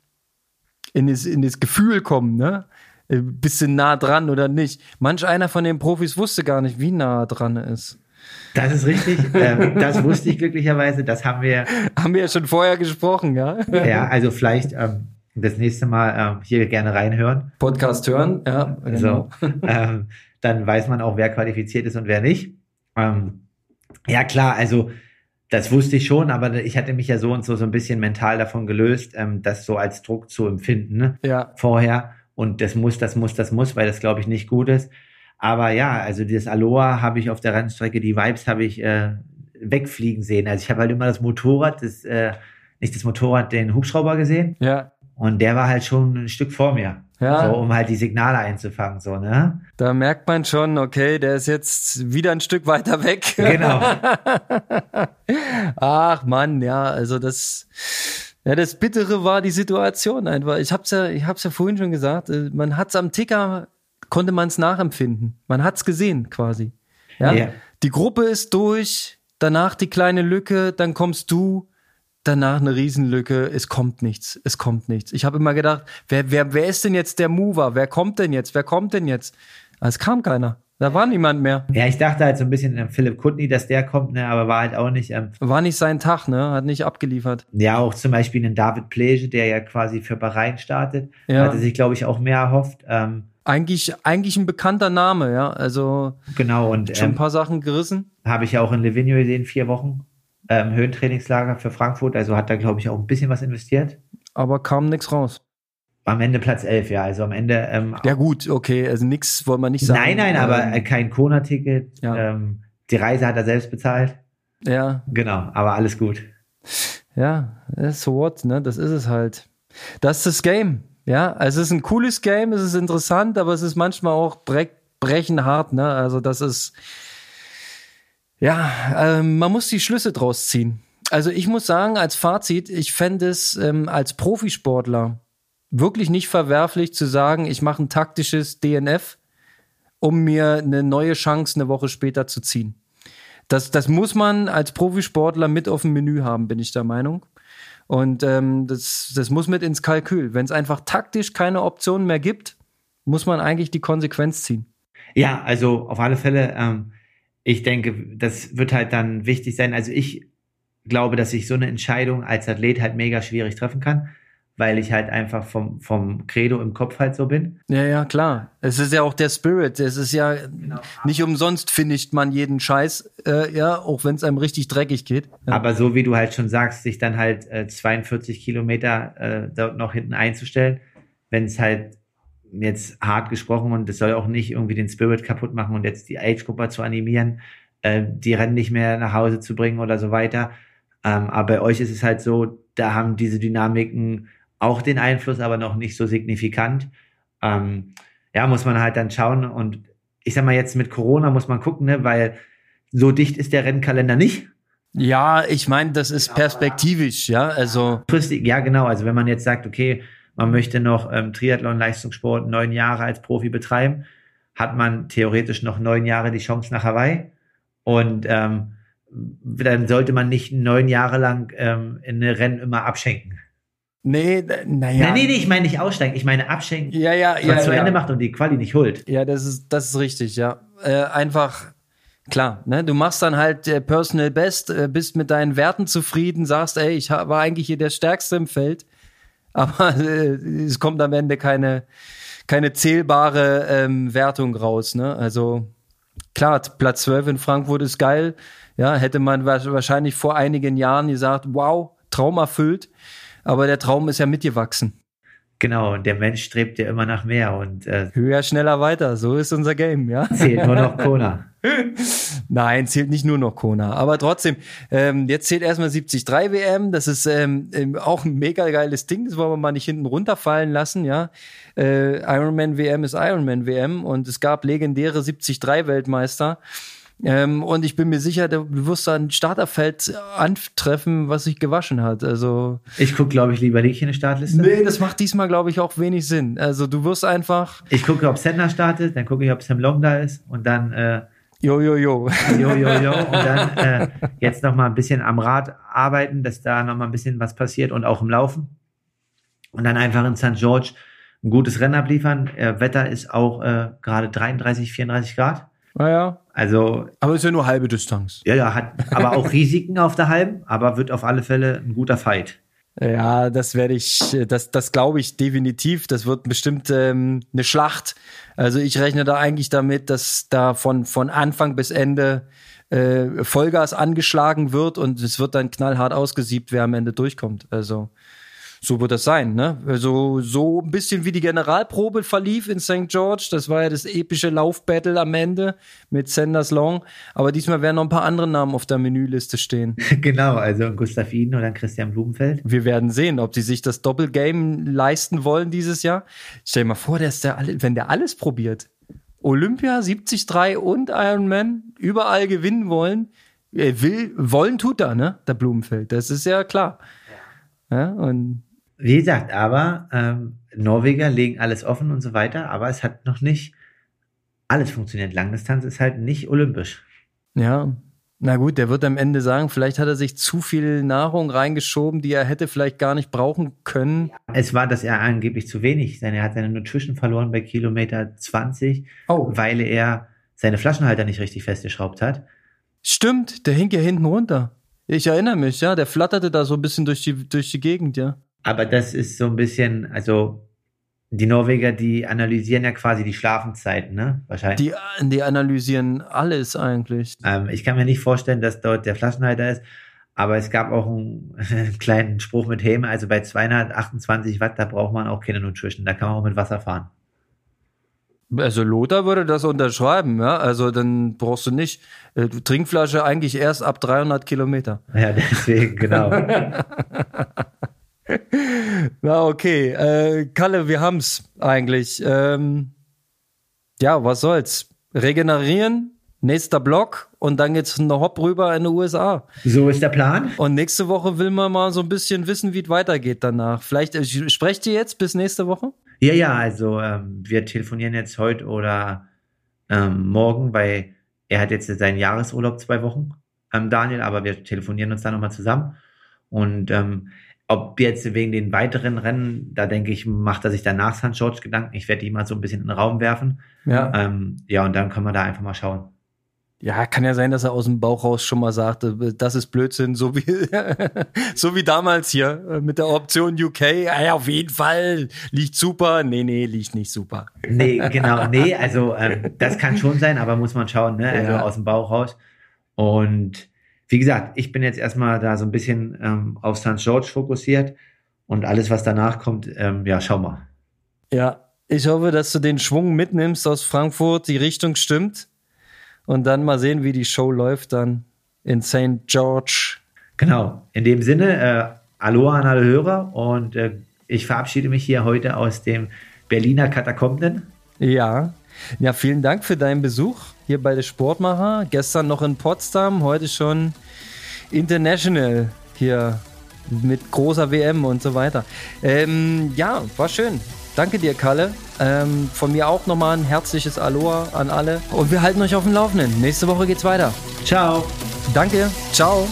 Speaker 1: in das, in das Gefühl kommen, ne? Äh, du nah dran oder nicht? Manch einer von den Profis wusste gar nicht, wie nah dran er ist.
Speaker 2: Das ist richtig. ähm, das wusste ich glücklicherweise. Das haben wir.
Speaker 1: Haben wir ja schon vorher gesprochen, ja?
Speaker 2: Ja, also vielleicht ähm, das nächste Mal ähm, hier gerne reinhören.
Speaker 1: Podcast hören, ja.
Speaker 2: Genau. So, ähm, dann weiß man auch, wer qualifiziert ist und wer nicht. Ähm, ja, klar, also das wusste ich schon, aber ich hatte mich ja so und so so ein bisschen mental davon gelöst, ähm, das so als Druck zu empfinden ne?
Speaker 1: ja.
Speaker 2: vorher. Und das muss, das muss, das muss, weil das glaube ich nicht gut ist. Aber ja, also dieses Aloha habe ich auf der Rennstrecke, die Vibes habe ich äh, wegfliegen sehen. Also ich habe halt immer das Motorrad, das, äh, nicht das Motorrad, den Hubschrauber gesehen.
Speaker 1: Ja.
Speaker 2: Und der war halt schon ein Stück vor mir. Ja. So, um halt die Signale einzufangen, so, ne?
Speaker 1: Da merkt man schon, okay, der ist jetzt wieder ein Stück weiter weg.
Speaker 2: Genau.
Speaker 1: Ach Mann, ja, also das, ja, das Bittere war die Situation einfach. Ich hab's ja, ich hab's ja vorhin schon gesagt, äh, man hat's am Ticker konnte man es nachempfinden. Man hat es gesehen quasi. Ja? ja? Die Gruppe ist durch, danach die kleine Lücke, dann kommst du, danach eine Riesenlücke, es kommt nichts, es kommt nichts. Ich habe immer gedacht, wer, wer, wer ist denn jetzt der Mover? Wer kommt denn jetzt? Wer kommt denn jetzt? Es kam keiner. Da war niemand mehr.
Speaker 2: Ja, ich dachte halt so ein bisschen an Philipp Kutny, dass der kommt, ne, aber war halt auch nicht. Ähm,
Speaker 1: war nicht sein Tag, ne? Hat nicht abgeliefert.
Speaker 2: Ja, auch zum Beispiel einen David Plege, der ja quasi für Bahrain startet, ja. hatte sich, glaube ich, auch mehr erhofft. Ähm,
Speaker 1: eigentlich, eigentlich ein bekannter Name, ja. Also
Speaker 2: genau und
Speaker 1: schon ein ähm, paar Sachen gerissen.
Speaker 2: Habe ich ja auch in Livigno gesehen, vier Wochen ähm, Höhentrainingslager für Frankfurt. Also hat da glaube ich auch ein bisschen was investiert.
Speaker 1: Aber kam nichts raus.
Speaker 2: Am Ende Platz 11, ja. Also am Ende. Ähm,
Speaker 1: ja gut, okay. Also nichts wollen wir nicht sagen.
Speaker 2: Nein, nein, aber ähm, kein Kona-Ticket. Ja. Ähm, die Reise hat er selbst bezahlt.
Speaker 1: Ja.
Speaker 2: Genau, aber alles gut.
Speaker 1: Ja, so what, ne? Das ist es halt. Das ist das Game. Ja, also es ist ein cooles Game, es ist interessant, aber es ist manchmal auch bre brechenhart, ne? Also das ist, ja, äh, man muss die Schlüsse draus ziehen. Also ich muss sagen, als Fazit, ich fände es ähm, als Profisportler wirklich nicht verwerflich zu sagen, ich mache ein taktisches DNF, um mir eine neue Chance eine Woche später zu ziehen. Das, das muss man als Profisportler mit auf dem Menü haben, bin ich der Meinung. Und ähm, das, das muss mit ins Kalkül. Wenn es einfach taktisch keine Optionen mehr gibt, muss man eigentlich die Konsequenz ziehen.
Speaker 2: Ja, also auf alle Fälle, ähm, ich denke, das wird halt dann wichtig sein. Also ich glaube, dass ich so eine Entscheidung als Athlet halt mega schwierig treffen kann, weil ich halt einfach vom, vom Credo im Kopf halt so bin.
Speaker 1: Ja, ja, klar. Es ist ja auch der Spirit. Es ist ja
Speaker 2: Genau.
Speaker 1: nicht umsonst finisht man jeden Scheiß, äh, ja, auch wenn es einem richtig dreckig geht. Ja.
Speaker 2: Aber so wie du halt schon sagst, sich dann halt äh, 42 Kilometer äh, dort noch hinten einzustellen, wenn es halt jetzt hart gesprochen und es soll auch nicht irgendwie den Spirit kaputt machen und jetzt die Age-Gruppe zu animieren, äh, die Rennen nicht mehr nach Hause zu bringen oder so weiter. Ähm, aber bei euch ist es halt so, da haben diese Dynamiken auch den Einfluss, aber noch nicht so signifikant. Ähm, ja, muss man halt dann schauen und ich sag mal jetzt mit Corona muss man gucken, ne, weil so dicht ist der Rennkalender nicht.
Speaker 1: Ja, ich meine, das ist perspektivisch, ja. Also
Speaker 2: ja genau. Also wenn man jetzt sagt, okay, man möchte noch ähm, Triathlon-Leistungssport neun Jahre als Profi betreiben, hat man theoretisch noch neun Jahre die Chance nach Hawaii. Und ähm, dann sollte man nicht neun Jahre lang ähm, in eine Rennen immer abschenken.
Speaker 1: nee, naja.
Speaker 2: Nein, nee, nee, ich meine nicht aussteigen, ich meine abschenken,
Speaker 1: Ja, ja,
Speaker 2: wenn man
Speaker 1: ja.
Speaker 2: zu
Speaker 1: ja.
Speaker 2: Ende macht und die Quali nicht holt.
Speaker 1: Ja, das ist, das ist richtig, ja. Äh, einfach, klar, ne? Du machst dann halt äh, Personal Best, äh, bist mit deinen Werten zufrieden, sagst, ey, ich war eigentlich hier der Stärkste im Feld, aber äh, es kommt am Ende keine, keine zählbare ähm, Wertung raus, ne? Also klar, Platz 12 in Frankfurt ist geil. Ja, hätte man wa- wahrscheinlich vor einigen Jahren gesagt, wow, Traum erfüllt. Aber der Traum ist ja mitgewachsen.
Speaker 2: Genau, und der Mensch strebt ja immer nach mehr und äh,
Speaker 1: Höher, schneller, weiter. So ist unser Game, ja.
Speaker 2: zählt nur noch Kona.
Speaker 1: Nein, zählt nicht nur noch Kona. Aber trotzdem, ähm, jetzt zählt erstmal 73 WM. Das ist ähm, ähm, auch ein mega geiles Ding. Das wollen wir mal nicht hinten runterfallen lassen, ja. Äh, Ironman WM ist Ironman WM und es gab legendäre 73 Weltmeister. Ähm, und ich bin mir sicher, du wirst da ein Starterfeld antreffen, was sich gewaschen hat. Also,
Speaker 2: Ich gucke, glaube ich, lieber nicht in die Startliste.
Speaker 1: nee, das macht diesmal, glaube ich, auch wenig Sinn. Also, du wirst einfach,
Speaker 2: Ich gucke, ob Sender startet, dann gucke ich, ob Sam Long da ist und dann äh,
Speaker 1: jo, jo, jo.
Speaker 2: Jo, jo, jo. Und dann äh, jetzt noch mal ein bisschen am Rad arbeiten, dass da noch mal ein bisschen was passiert und auch im Laufen. Und dann einfach in St. George ein gutes Rennen abliefern. Äh, Wetter ist auch äh, gerade 33, 34 Grad.
Speaker 1: Naja,
Speaker 2: Also,
Speaker 1: aber ist ja nur halbe Distanz.
Speaker 2: ja, ja, hat aber auch Risiken auf der halben, aber wird auf alle Fälle ein guter Fight.
Speaker 1: Ja, das werde ich, das, das glaube ich definitiv. Das wird bestimmt ähm, eine Schlacht. Also ich rechne da eigentlich damit, dass da von, von Anfang bis Ende äh, Vollgas angeschlagen wird und es wird dann knallhart ausgesiebt, wer am Ende durchkommt. Also so wird das sein, ne? Also so ein bisschen wie die Generalprobe verlief in St. George. Das war ja das epische Laufbattle am Ende mit Sanders Long. Aber diesmal werden noch ein paar andere Namen auf der Menüliste stehen.
Speaker 2: genau, also Gustav Iden oder Christian Blumenfeld.
Speaker 1: Wir werden sehen, ob sie sich das Doppelgame leisten wollen dieses Jahr. Stell dir mal vor, der ist der wenn der alles probiert. Olympia, 73 und Ironman, überall gewinnen wollen. Er will, wollen tut er, ne? Der Blumenfeld. Das ist ja klar. Ja, und
Speaker 2: Wie gesagt, aber ähm, Norweger legen alles offen und so weiter, aber es hat noch nicht alles funktioniert. Langdistanz ist halt nicht olympisch.
Speaker 1: ja, na gut, der wird am Ende sagen, vielleicht hat er sich zu viel Nahrung reingeschoben, die er hätte vielleicht gar nicht brauchen können.
Speaker 2: Es war das er angeblich zu wenig. Seine- Er hat seine Nutrition verloren bei Kilometer 20,
Speaker 1: Oh.
Speaker 2: weil er seine Flaschenhalter nicht richtig festgeschraubt hat.
Speaker 1: Stimmt, der hing ja hinten runter. Ich erinnere mich, ja, der flatterte da so ein bisschen durch die, durch die Gegend, ja.
Speaker 2: Aber das ist so ein bisschen, also die Norweger, die analysieren ja quasi die Schlafenszeiten, ne? Wahrscheinlich.
Speaker 1: Die, die analysieren alles eigentlich.
Speaker 2: Ähm, ich kann mir nicht vorstellen, dass dort der Flaschenhalter ist, aber es gab auch einen, kleinen Spruch mit Häme, also bei 228 Watt, da braucht man auch keine Nutrition, da kann man auch mit Wasser fahren.
Speaker 1: Also Lothar würde das unterschreiben, ja. Also dann brauchst du nicht äh, Trinkflasche eigentlich erst ab 300 Kilometer.
Speaker 2: Ja, deswegen, genau.
Speaker 1: Na okay, äh, Kalle, wir haben's eigentlich. Ähm, ja, was soll's? Regenerieren, nächster Block und dann geht's eine Hopp rüber in die USA.
Speaker 2: so ist der Plan.
Speaker 1: Und nächste Woche will man mal so ein bisschen wissen, wie es weitergeht danach. Vielleicht äh, sprecht ihr jetzt bis nächste Woche?
Speaker 2: Ja, ja, also ähm, wir telefonieren jetzt heute oder ähm, morgen, weil er hat jetzt seinen Jahresurlaub zwei Wochen, ähm, Daniel, aber wir telefonieren uns dann nochmal zusammen. Und ähm, ob jetzt wegen den weiteren Rennen, da denke ich, macht er sich dann nach St. George Gedanken. Ich werde die mal so ein bisschen in den Raum werfen.
Speaker 1: Ja.
Speaker 2: Ähm, ja, und dann können wir da einfach mal schauen.
Speaker 1: Ja, kann ja sein, dass er aus dem Bauch raus schon mal sagte, das ist Blödsinn, so wie, so wie damals hier äh, mit der Option UK. Ja, auf jeden Fall, liegt super. Nee, nee, liegt nicht super.
Speaker 2: Nee, genau, nee, also ähm, das kann schon sein, aber muss man schauen, ne? Also ja. aus dem Bauch raus. Und wie gesagt, ich bin jetzt erstmal da so ein bisschen ähm, auf St. George fokussiert und alles, was danach kommt, ähm, ja, schau mal.
Speaker 1: Ja, ich hoffe, dass du den Schwung mitnimmst aus Frankfurt, die Richtung stimmt und dann mal sehen, wie die Show läuft dann in St. George.
Speaker 2: Genau. In dem Sinne, äh, Aloha an alle Hörer und äh, ich verabschiede mich hier heute aus dem Berliner Katakomben.
Speaker 1: Ja. Ja, vielen Dank für deinen Besuch hier bei der Sportmacher. Gestern noch in Potsdam, heute schon international hier mit großer WM und so weiter. Ähm, ja, war schön. Danke dir, Kalle. Ähm, von mir auch nochmal ein herzliches Aloha an alle. Und wir halten euch auf dem Laufenden. Nächste Woche geht's weiter.
Speaker 2: Ciao.
Speaker 1: Danke. Ciao.